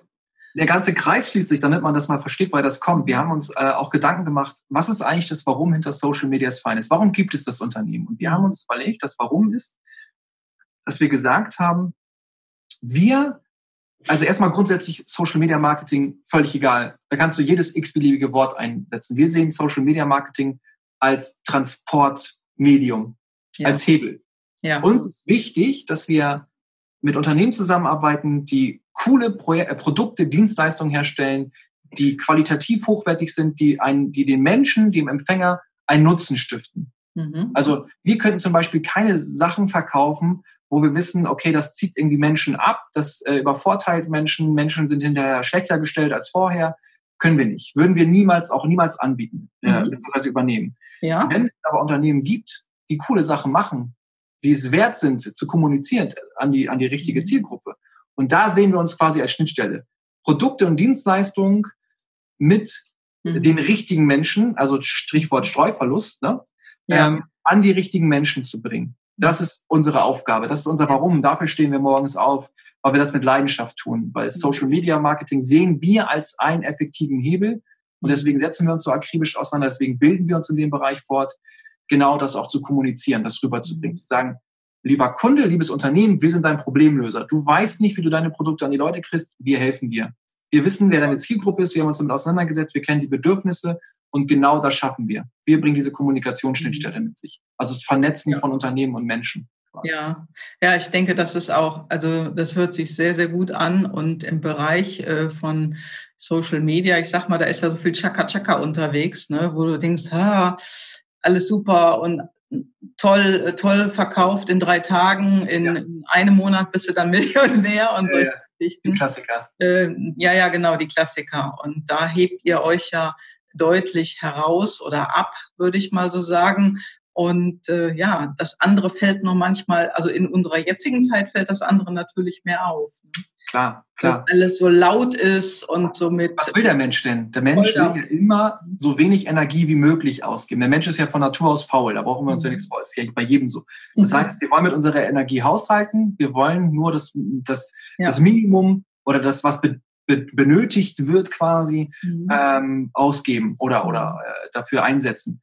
der ganze Kreis schließt sich, damit man das mal versteht, weil das kommt. Wir haben uns äh, auch Gedanken gemacht, was ist eigentlich das Warum hinter Social Media ist Finest? Warum gibt es das Unternehmen? Und wir haben uns überlegt, das Warum ist, dass wir gesagt haben, wir also erstmal grundsätzlich Social Media Marketing völlig egal. Da kannst du jedes x-beliebige Wort einsetzen. Wir sehen Social Media Marketing als Transportmedium, ja. als Hebel. Ja. Uns ist wichtig, dass wir mit Unternehmen zusammenarbeiten, die coole Pro äh, Produkte, Dienstleistungen herstellen, die qualitativ hochwertig sind, die, einen, die den Menschen, dem Empfänger einen Nutzen stiften. Mhm. Also wir könnten zum Beispiel keine Sachen verkaufen, wo wir wissen, okay, das zieht irgendwie Menschen ab, das äh, übervorteilt Menschen, Menschen sind hinterher schlechter gestellt als vorher, können wir nicht. Würden wir niemals, auch niemals anbieten, äh, mhm. beziehungsweise übernehmen. Ja. Wenn es aber Unternehmen gibt, die coole Sachen machen, die es wert sind, zu kommunizieren an die, an die richtige mhm. Zielgruppe. Und da sehen wir uns quasi als Schnittstelle. Produkte und Dienstleistungen mit mhm. den richtigen Menschen, also Strichwort Streuverlust, ne, ja. ähm, an die richtigen Menschen zu bringen. Das ist unsere Aufgabe. Das ist unser Warum. Dafür stehen wir morgens auf, weil wir das mit Leidenschaft tun. Weil Social Media Marketing sehen wir als einen effektiven Hebel. Und deswegen setzen wir uns so akribisch auseinander. Deswegen bilden wir uns in dem Bereich fort, genau das auch zu kommunizieren, das rüberzubringen. Zu sagen, lieber Kunde, liebes Unternehmen, wir sind dein Problemlöser. Du weißt nicht, wie du deine Produkte an die Leute kriegst. Wir helfen dir. Wir wissen, wer deine Zielgruppe ist. Wir haben uns damit auseinandergesetzt. Wir kennen die Bedürfnisse und genau das schaffen wir. Wir bringen diese Kommunikationsschnittstelle mit sich. Also das Vernetzen ja. von Unternehmen und Menschen. Ja, ja, ich denke, das ist auch, also das hört sich sehr, sehr gut an und im Bereich äh, von Social Media, ich sag mal, da ist ja so viel Chaka-Chaka unterwegs, ne, wo du denkst, ha, alles super und toll, toll verkauft in drei Tagen, in, ja. in einem Monat bist du dann Millionär und so. Ja, ja. Die Klassiker. Äh, ja, ja, genau, die Klassiker. Und da hebt ihr euch ja deutlich heraus oder ab, würde ich mal so sagen. Und äh, ja, das andere fällt nur manchmal, also in unserer jetzigen Zeit fällt das andere natürlich mehr auf. Ne? Klar, klar. Dass alles so laut ist und somit. Was will der Mensch denn? Der Mensch will ja immer so wenig Energie wie möglich ausgeben. Der Mensch ist ja von Natur aus faul, da brauchen wir uns mhm. ja nichts vor. Das ist ja bei jedem so. Das mhm. heißt, wir wollen mit unserer Energie haushalten, wir wollen nur das, das, ja. das Minimum oder das, was be, be, benötigt wird, quasi mhm. ähm, ausgeben oder, oder äh, dafür einsetzen.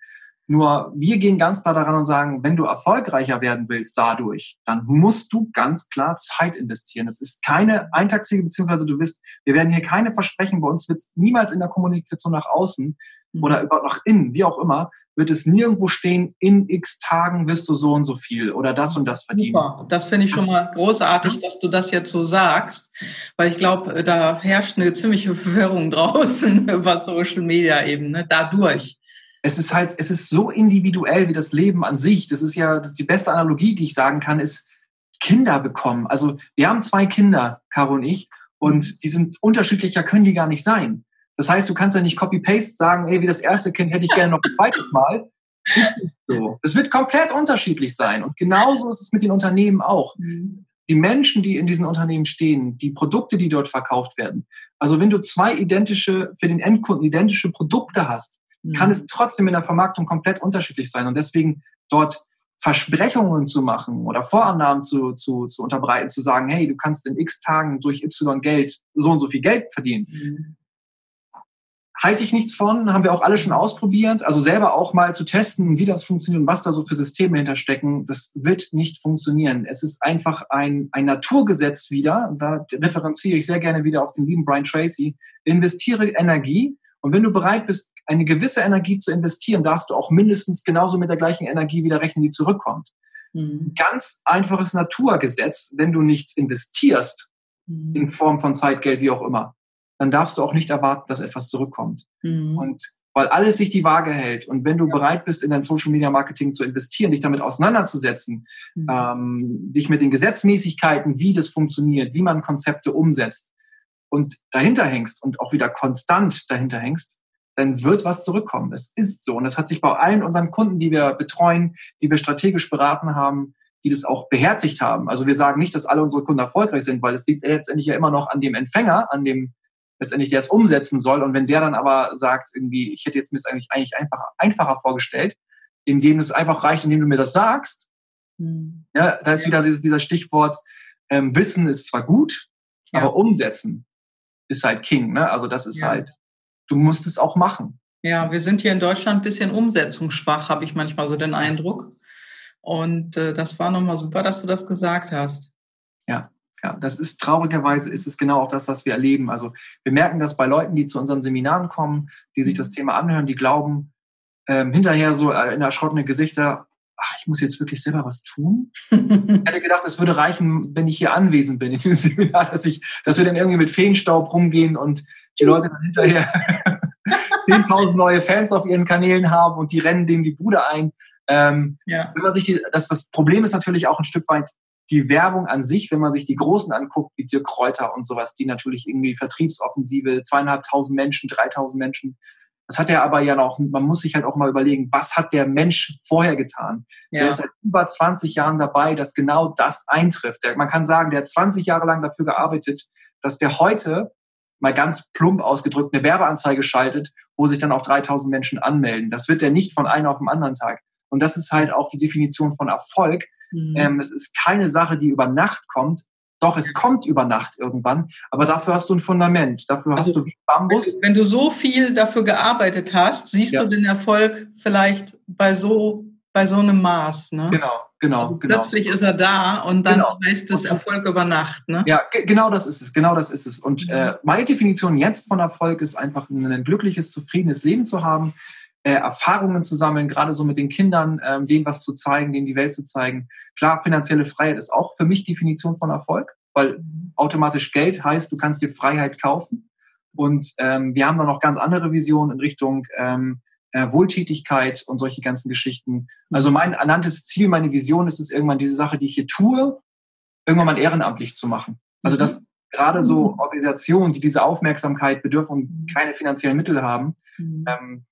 Nur wir gehen ganz klar daran und sagen, wenn du erfolgreicher werden willst dadurch, dann musst du ganz klar Zeit investieren. Es ist keine Eintagsfliege, beziehungsweise du wirst, wir werden hier keine Versprechen, bei uns wird es niemals in der Kommunikation nach außen mhm. oder überhaupt nach innen, wie auch immer, wird es nirgendwo stehen, in x Tagen wirst du so und so viel oder das und das verdienen. Super. Das finde ich schon mal großartig, dass du das jetzt so sagst, weil ich glaube, da herrscht eine ziemliche Verwirrung draußen über Social Media eben, ne? dadurch es ist halt, es ist so individuell wie das Leben an sich. Das ist ja das die beste Analogie, die ich sagen kann, ist Kinder bekommen. Also wir haben zwei Kinder, Caro und ich, und die sind unterschiedlicher, können die gar nicht sein. Das heißt, du kannst ja nicht Copy-Paste sagen, ey, wie das erste Kind hätte ich gerne noch ein zweites Mal. Ist nicht so. Es wird komplett unterschiedlich sein. Und genauso ist es mit den Unternehmen auch. Mhm. Die Menschen, die in diesen Unternehmen stehen, die Produkte, die dort verkauft werden. Also wenn du zwei identische, für den Endkunden identische Produkte hast, kann es mhm. trotzdem in der Vermarktung komplett unterschiedlich sein. Und deswegen dort Versprechungen zu machen oder Vorannahmen zu, zu, zu unterbreiten, zu sagen, hey, du kannst in x Tagen durch Y Geld so und so viel Geld verdienen. Mhm. Halte ich nichts von, haben wir auch alle schon ausprobiert. Also selber auch mal zu testen, wie das funktioniert und was da so für Systeme hinterstecken, das wird nicht funktionieren. Es ist einfach ein, ein Naturgesetz wieder, da referenziere ich sehr gerne wieder auf den lieben Brian Tracy, investiere Energie und wenn du bereit bist, eine gewisse Energie zu investieren, darfst du auch mindestens genauso mit der gleichen Energie wieder rechnen, die zurückkommt. Mhm. Ganz einfaches Naturgesetz, wenn du nichts investierst, mhm. in Form von Zeit, Geld, wie auch immer, dann darfst du auch nicht erwarten, dass etwas zurückkommt. Mhm. Und weil alles sich die Waage hält und wenn du ja. bereit bist, in dein Social Media Marketing zu investieren, dich damit auseinanderzusetzen, mhm. ähm, dich mit den Gesetzmäßigkeiten, wie das funktioniert, wie man Konzepte umsetzt, und dahinter hängst und auch wieder konstant dahinter hängst, dann wird was zurückkommen. Es ist so. Und das hat sich bei allen unseren Kunden, die wir betreuen, die wir strategisch beraten haben, die das auch beherzigt haben. Also wir sagen nicht, dass alle unsere Kunden erfolgreich sind, weil es liegt letztendlich ja immer noch an dem Empfänger, an dem letztendlich der es umsetzen soll. Und wenn der dann aber sagt, irgendwie, ich hätte jetzt mir es eigentlich, eigentlich einfacher, einfacher vorgestellt, indem es einfach reicht, indem du mir das sagst, mhm. ja, da ist wieder dieses, dieser Stichwort, ähm, Wissen ist zwar gut, ja. aber umsetzen ist halt King. Ne? Also das ist ja. halt, du musst es auch machen. Ja, wir sind hier in Deutschland ein bisschen umsetzungsschwach, habe ich manchmal so den Eindruck. Und äh, das war nochmal super, dass du das gesagt hast. Ja, ja, das ist traurigerweise ist es genau auch das, was wir erleben. Also wir merken das bei Leuten, die zu unseren Seminaren kommen, die sich das mhm. Thema anhören, die glauben ähm, hinterher so äh, in erschrockene Gesichter, ach, ich muss jetzt wirklich selber was tun. ich hätte gedacht, es würde reichen, wenn ich hier anwesend bin in dem Seminar, dass ich, dass wir dann irgendwie mit Feenstaub rumgehen und die Leute dann hinterher 10.000 neue Fans auf ihren Kanälen haben und die rennen denen die Bude ein. Ähm, ja. Wenn man sich die, das, das Problem ist natürlich auch ein Stück weit die Werbung an sich, wenn man sich die Großen anguckt, wie Dirk Kräuter und sowas, die natürlich irgendwie Vertriebsoffensive, zweieinhalbtausend Menschen, dreitausend Menschen, das hat er aber ja noch, man muss sich halt auch mal überlegen, was hat der Mensch vorher getan? Ja. Der ist seit über 20 Jahren dabei, dass genau das eintrifft. Der, man kann sagen, der hat 20 Jahre lang dafür gearbeitet, dass der heute mal ganz plump ausgedrückt eine Werbeanzeige schaltet, wo sich dann auch 3000 Menschen anmelden. Das wird er nicht von einem auf den anderen Tag. Und das ist halt auch die Definition von Erfolg. Mhm. Ähm, es ist keine Sache, die über Nacht kommt, doch, es kommt über Nacht irgendwann, aber dafür hast du ein Fundament. Dafür also, hast du wie Bambus. Wenn, du so viel dafür gearbeitet hast, siehst ja. du den Erfolg vielleicht bei so, bei so einem Maß. Ne? Genau, genau, also genau. Plötzlich ist er da und dann genau. heißt es Erfolg über Nacht. Ne? Ja, genau das ist es, genau das ist es. Und mhm. äh, meine Definition jetzt von Erfolg ist einfach ein glückliches, zufriedenes Leben zu haben äh, Erfahrungen zu sammeln, gerade so mit den Kindern, ähm, denen was zu zeigen, denen die Welt zu zeigen. Klar, finanzielle Freiheit ist auch für mich Definition von Erfolg, weil automatisch Geld heißt, du kannst dir Freiheit kaufen. Und ähm, wir haben dann noch ganz andere Visionen in Richtung ähm, äh, Wohltätigkeit und solche ganzen Geschichten. Also mein ernanntes Ziel, meine Vision ist es irgendwann, diese Sache, die ich hier tue, irgendwann mal ehrenamtlich zu machen. Also dass gerade so mhm. Organisationen, die diese Aufmerksamkeit bedürfen und keine finanziellen Mittel haben, mhm. ähm,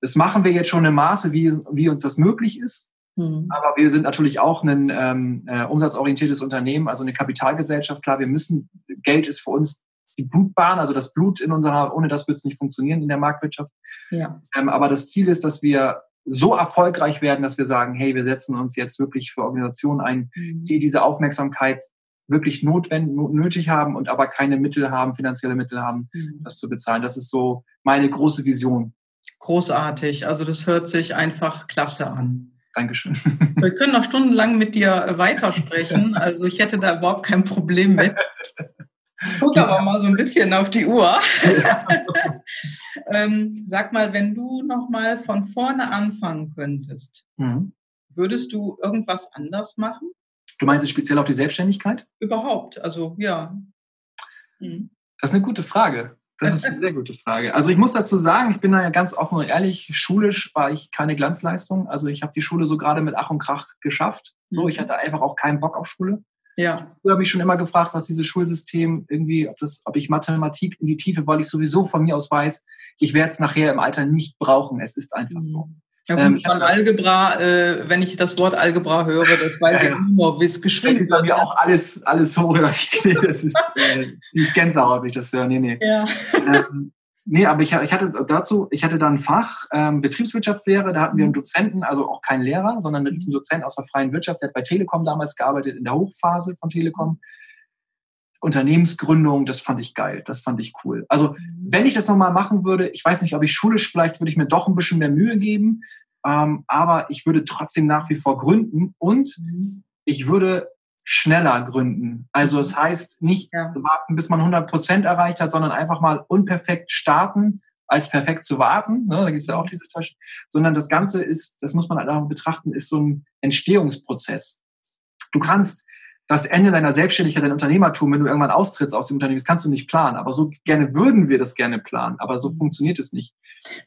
das machen wir jetzt schon im Maße, wie, wie uns das möglich ist. Mhm. Aber wir sind natürlich auch ein ähm, äh, umsatzorientiertes Unternehmen, also eine Kapitalgesellschaft. Klar, wir müssen, Geld ist für uns die Blutbahn, also das Blut in unserer, ohne das wird es nicht funktionieren in der Marktwirtschaft. Ja. Ähm, aber das Ziel ist, dass wir so erfolgreich werden, dass wir sagen, hey, wir setzen uns jetzt wirklich für Organisationen ein, mhm. die diese Aufmerksamkeit wirklich notwendig, nötig haben und aber keine Mittel haben, finanzielle Mittel haben, mhm. das zu bezahlen. Das ist so meine große Vision. Großartig. Also das hört sich einfach klasse an. Dankeschön. Wir können noch stundenlang mit dir äh, weitersprechen. Also ich hätte da überhaupt kein Problem mit. Guck aber mal so ein bisschen auf die Uhr. ähm, sag mal, wenn du noch mal von vorne anfangen könntest, mhm. würdest du irgendwas anders machen? Du meinst es speziell auf die Selbstständigkeit? Überhaupt, also ja. Mhm. Das ist eine gute Frage. Das ist eine sehr gute Frage. Also ich muss dazu sagen, ich bin da ja ganz offen und ehrlich, schulisch war ich keine Glanzleistung. Also ich habe die Schule so gerade mit Ach und Krach geschafft. So, mhm. ich hatte einfach auch keinen Bock auf Schule. Ja. Früher habe ich schon immer gefragt, was dieses Schulsystem irgendwie, ob das, ob ich Mathematik in die Tiefe, weil ich sowieso von mir aus weiß, ich werde es nachher im Alter nicht brauchen. Es ist einfach so. Ja gut, ähm, von Algebra, äh, wenn ich das Wort Algebra höre, das weiß ich nur, wie es geschrieben wird. bei mir auch alles, alles hoch. das ist äh, nicht Gänsehaut, wenn ich das höre. Nee, nee. Ja. Ähm, Nee, aber ich, ich hatte dazu, ich hatte dann ein Fach ähm, Betriebswirtschaftslehre, da hatten wir einen mhm. Dozenten, also auch keinen Lehrer, sondern einen mhm. Dozent aus der freien Wirtschaft, der hat bei Telekom damals gearbeitet, in der Hochphase von Telekom. Unternehmensgründung, das fand ich geil, das fand ich cool. Also mhm. wenn ich das nochmal machen würde, ich weiß nicht, ob ich schulisch, vielleicht würde ich mir doch ein bisschen mehr Mühe geben, ähm, aber ich würde trotzdem nach wie vor gründen und ich würde schneller gründen. Also es das heißt nicht warten, bis man 100 Prozent erreicht hat, sondern einfach mal unperfekt starten, als perfekt zu warten. Ne? Da gibt es ja auch diese Tasche. Sondern das Ganze ist, das muss man halt auch betrachten, ist so ein Entstehungsprozess. Du kannst das Ende deiner Selbstständigkeit, dein Unternehmertum, wenn du irgendwann austrittst aus dem Unternehmen, das kannst du nicht planen. Aber so gerne würden wir das gerne planen. Aber so funktioniert es nicht.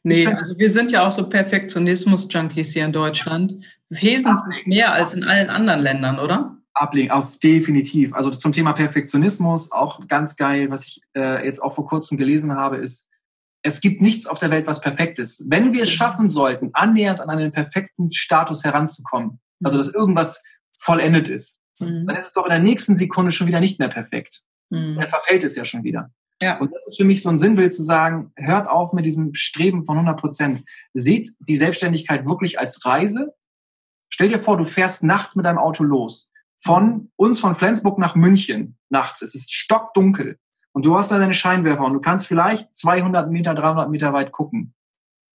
Nee, also wir sind ja auch so Perfektionismus-Junkies hier in Deutschland. Wesentlich mehr als in allen anderen Ländern, oder? ablegen, auf definitiv. Also zum Thema Perfektionismus, auch ganz geil, was ich äh, jetzt auch vor kurzem gelesen habe, ist, es gibt nichts auf der Welt, was perfekt ist. Wenn wir es schaffen sollten, annähernd an einen perfekten Status heranzukommen, also dass irgendwas vollendet ist, mhm. dann ist es doch in der nächsten Sekunde schon wieder nicht mehr perfekt. Mhm. Dann verfällt es ja schon wieder. Ja. Und das ist für mich so ein Sinnbild zu sagen, hört auf mit diesem Streben von 100 Prozent. Seht die Selbstständigkeit wirklich als Reise. Stell dir vor, du fährst nachts mit deinem Auto los von uns von Flensburg nach München nachts. Es ist stockdunkel und du hast da deine Scheinwerfer und du kannst vielleicht 200 Meter, 300 Meter weit gucken.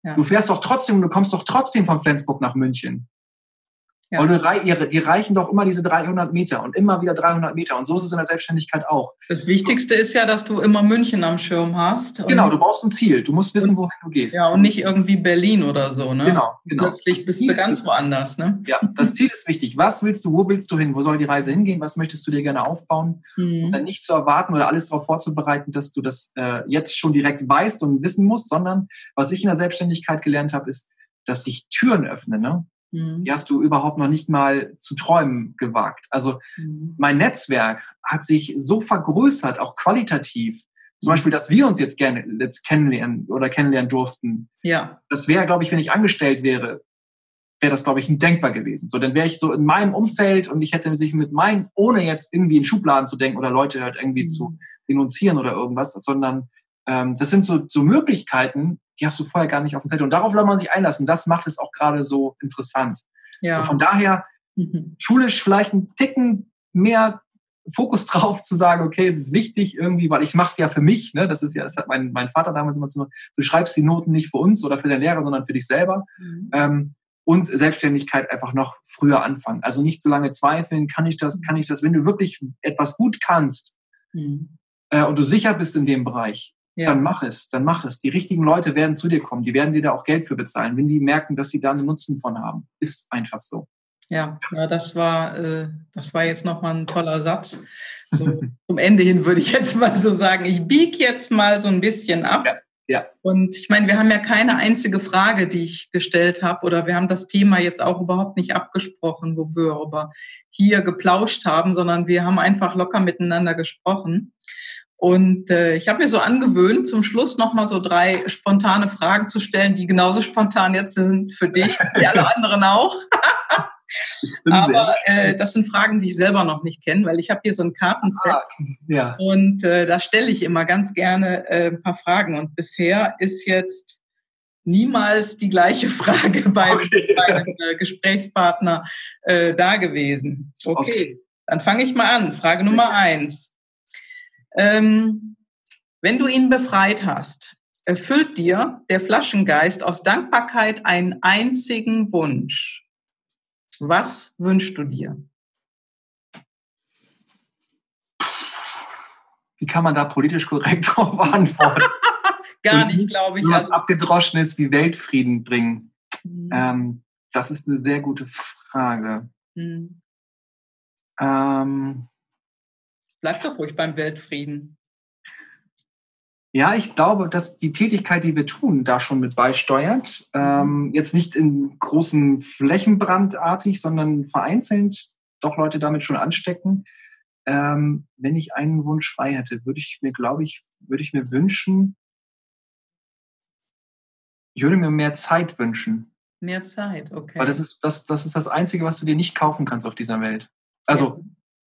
Ja. Du fährst doch trotzdem, du kommst doch trotzdem von Flensburg nach München. Ja. Und die reichen doch immer diese 300 Meter und immer wieder 300 Meter. Und so ist es in der Selbstständigkeit auch. Das Wichtigste ist ja, dass du immer München am Schirm hast. Genau, du brauchst ein Ziel. Du musst wissen, wohin du gehst. Ja, und nicht irgendwie Berlin oder so. Ne? Genau, genau. Plötzlich bist du ganz woanders. Ne? Ja, das Ziel ist wichtig. Was willst du, wo willst du hin? Wo soll die Reise hingehen? Was möchtest du dir gerne aufbauen? Mhm. Und dann nicht zu erwarten oder alles darauf vorzubereiten, dass du das äh, jetzt schon direkt weißt und wissen musst, sondern was ich in der Selbstständigkeit gelernt habe, ist, dass sich Türen öffnen. Ne? Mhm. Die hast du überhaupt noch nicht mal zu träumen gewagt. Also mhm. mein Netzwerk hat sich so vergrößert, auch qualitativ. Zum Beispiel, dass wir uns jetzt gerne jetzt kennenlernen oder kennenlernen durften. Ja. Das wäre, glaube ich, wenn ich angestellt wäre, wäre das, glaube ich, nicht denkbar gewesen. So, dann wäre ich so in meinem Umfeld und ich hätte sich mit meinen, ohne jetzt irgendwie in Schubladen zu denken oder Leute halt irgendwie mhm. zu denunzieren oder irgendwas, sondern ähm, das sind so, so Möglichkeiten, die hast du vorher gar nicht auf dem Zettel. Und darauf soll man sich einlassen. Das macht es auch gerade so interessant. Ja. So von daher, mhm. schulisch vielleicht ein Ticken mehr Fokus drauf zu sagen, okay, es ist wichtig irgendwie, weil ich mache es ja für mich. Ne? Das ist ja, das hat mein, mein Vater damals immer gesagt, du schreibst die Noten nicht für uns oder für den Lehrer, sondern für dich selber. Mhm. Ähm, und Selbstständigkeit einfach noch früher anfangen. Also nicht so lange zweifeln, kann ich das, kann ich das, wenn du wirklich etwas gut kannst mhm. äh, und du sicher bist in dem Bereich, ja. dann mach es, dann mach es. Die richtigen Leute werden zu dir kommen, die werden dir da auch Geld für bezahlen, wenn die merken, dass sie da einen Nutzen von haben. Ist einfach so. Ja, ja das war, äh, das war jetzt nochmal ein toller Satz. So, zum Ende hin würde ich jetzt mal so sagen, ich biege jetzt mal so ein bisschen ab. Ja. Ja. Und ich meine, wir haben ja keine einzige Frage, die ich gestellt habe, oder wir haben das Thema jetzt auch überhaupt nicht abgesprochen, wo wir über hier geplauscht haben, sondern wir haben einfach locker miteinander gesprochen. Und äh, ich habe mir so angewöhnt, zum Schluss nochmal so drei spontane Fragen zu stellen, die genauso spontan jetzt sind für dich, wie alle anderen auch. Aber äh, das sind Fragen, die ich selber noch nicht kenne, weil ich habe hier so ein Kartenset ah, ja. und äh, da stelle ich immer ganz gerne äh, ein paar Fragen. Und bisher ist jetzt niemals die gleiche Frage bei okay. meinem äh, Gesprächspartner äh, da gewesen. Okay, okay. dann fange ich mal an. Frage Nummer eins. Ähm, wenn du ihn befreit hast, erfüllt dir der Flaschengeist aus Dankbarkeit einen einzigen Wunsch. Was wünschst du dir? Wie kann man da politisch korrekt drauf antworten? Gar nicht, glaube ich. Was also. Abgedroschenes wie Weltfrieden bringen. Mhm. Ähm, das ist eine sehr gute Frage. Mhm. Ähm, Bleib doch ruhig beim Weltfrieden. Ja, ich glaube, dass die Tätigkeit, die wir tun, da schon mit beisteuert. Ähm, jetzt nicht in großen Flächenbrandartig, sondern vereinzelt doch Leute damit schon anstecken. Ähm, wenn ich einen Wunsch frei hätte, würde ich mir, glaube ich, würde ich mir wünschen, ich würde mir mehr Zeit wünschen. Mehr Zeit, okay. Weil das ist das, das ist das Einzige, was du dir nicht kaufen kannst auf dieser Welt. Also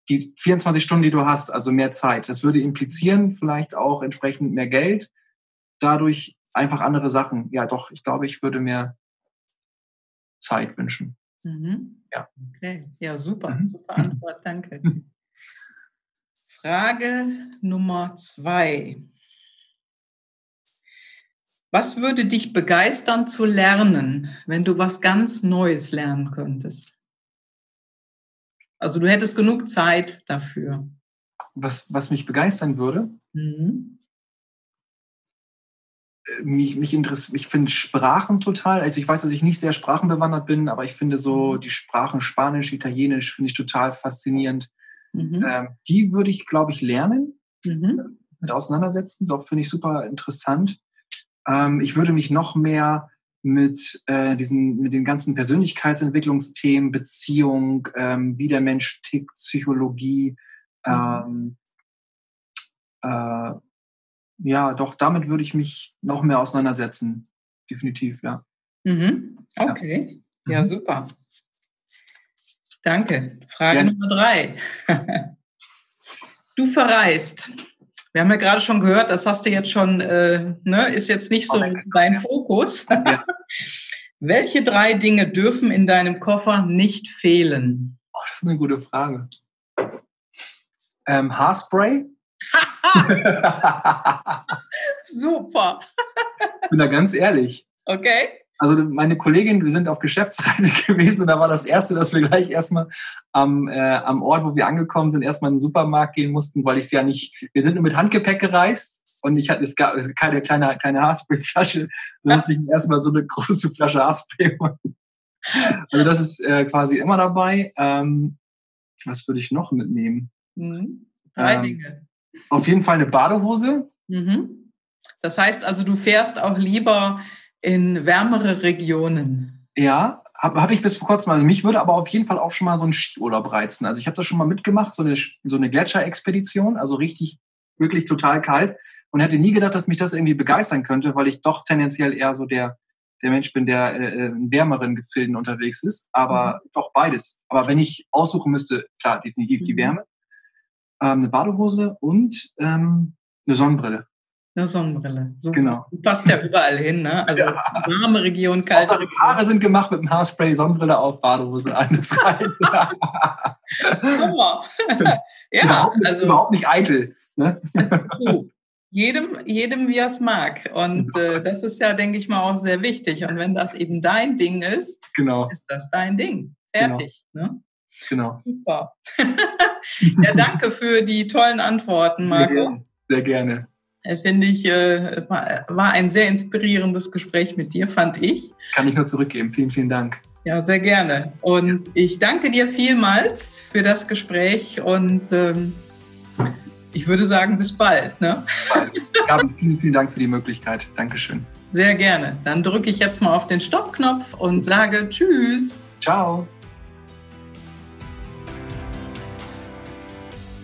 die 24 Stunden, die du hast, also mehr Zeit. Das würde implizieren vielleicht auch entsprechend mehr Geld. Dadurch einfach andere Sachen. Ja, doch, ich glaube, ich würde mir Zeit wünschen. Mhm. Ja. Okay, ja, super. Mhm. Super Antwort, danke. Frage Nummer zwei. Was würde dich begeistern zu lernen, wenn du was ganz Neues lernen könntest? Also du hättest genug Zeit dafür. Was, was mich begeistern würde? Mhm. Äh, mich, mich interessiert, ich finde Sprachen total, also ich weiß, dass ich nicht sehr sprachenbewandert bin, aber ich finde so mhm. die Sprachen Spanisch, Italienisch finde ich total faszinierend. Mhm. Ähm, die würde ich, glaube ich, lernen, mhm. mit auseinandersetzen. Doch finde ich super interessant. Ähm, ich würde mich noch mehr mit äh, diesen, mit den ganzen Persönlichkeitsentwicklungsthemen, Beziehung, ähm, wie der Mensch tickt, Psychologie, mhm. ähm, äh, ja, doch damit würde ich mich noch mehr auseinandersetzen. Definitiv, ja. Mhm. Okay. Ja, ja mhm. super. Danke. Frage ja. Nummer drei. du verreist wir haben ja gerade schon gehört, das hast du jetzt schon, äh, ne, ist jetzt nicht so dein Fokus. Ja. Welche drei Dinge dürfen in deinem Koffer nicht fehlen? Oh, das ist eine gute Frage. Ähm, Haarspray. Super. ich bin da ganz ehrlich. Okay also meine Kollegin, wir sind auf Geschäftsreise gewesen und da war das Erste, dass wir gleich erstmal am, äh, am Ort, wo wir angekommen sind, erstmal in den Supermarkt gehen mussten, weil ich es ja nicht, wir sind nur mit Handgepäck gereist und ich hatte, es gab keine kleine, kleine Haarspray-Flasche, da musste ich erstmal so eine große Flasche Haarspray machen. Also das ist äh, quasi immer dabei. Ähm, was würde ich noch mitnehmen? Mhm. Drei ähm, Dinge. Auf jeden Fall eine Badehose. Mhm. Das heißt also, du fährst auch lieber in wärmere Regionen? Ja, habe hab ich bis vor kurzem. Also mich würde aber auf jeden Fall auch schon mal so ein Skiurlaub reizen. Also ich habe das schon mal mitgemacht, so eine, so eine Gletscherexpedition, also richtig, wirklich total kalt. Und hätte nie gedacht, dass mich das irgendwie begeistern könnte, weil ich doch tendenziell eher so der, der Mensch bin, der äh, in wärmeren Gefilden unterwegs ist. Aber mhm. doch beides. Aber wenn ich aussuchen müsste, klar, definitiv die mhm. Wärme. Ähm, eine Badehose und ähm, eine Sonnenbrille. Eine Sonnenbrille. Super. Genau. Passt ja überall hin, ne? Also ja. warme Region, kalte Region. Die Haare sind gemacht mit dem Haarspray, Sonnenbrille auf, Badehose. Das rein. ja, überhaupt also überhaupt nicht eitel. Ne? jedem, jedem wie er es mag. Und äh, das ist ja, denke ich mal, auch sehr wichtig. Und wenn das eben dein Ding ist, genau. ist das dein Ding. Fertig. Genau. Ne? genau. Super. ja, danke für die tollen Antworten, Marco. Sehr gerne. Sehr gerne. Äh, finde ich, äh, war ein sehr inspirierendes Gespräch mit dir, fand ich. Kann ich nur zurückgeben. Vielen, vielen Dank. Ja, sehr gerne. Und ich danke dir vielmals für das Gespräch und ähm, ich würde sagen, bis bald. Ne? Gabi, vielen, vielen Dank für die Möglichkeit. Dankeschön. Sehr gerne. Dann drücke ich jetzt mal auf den Stoppknopf und sage Tschüss. Ciao.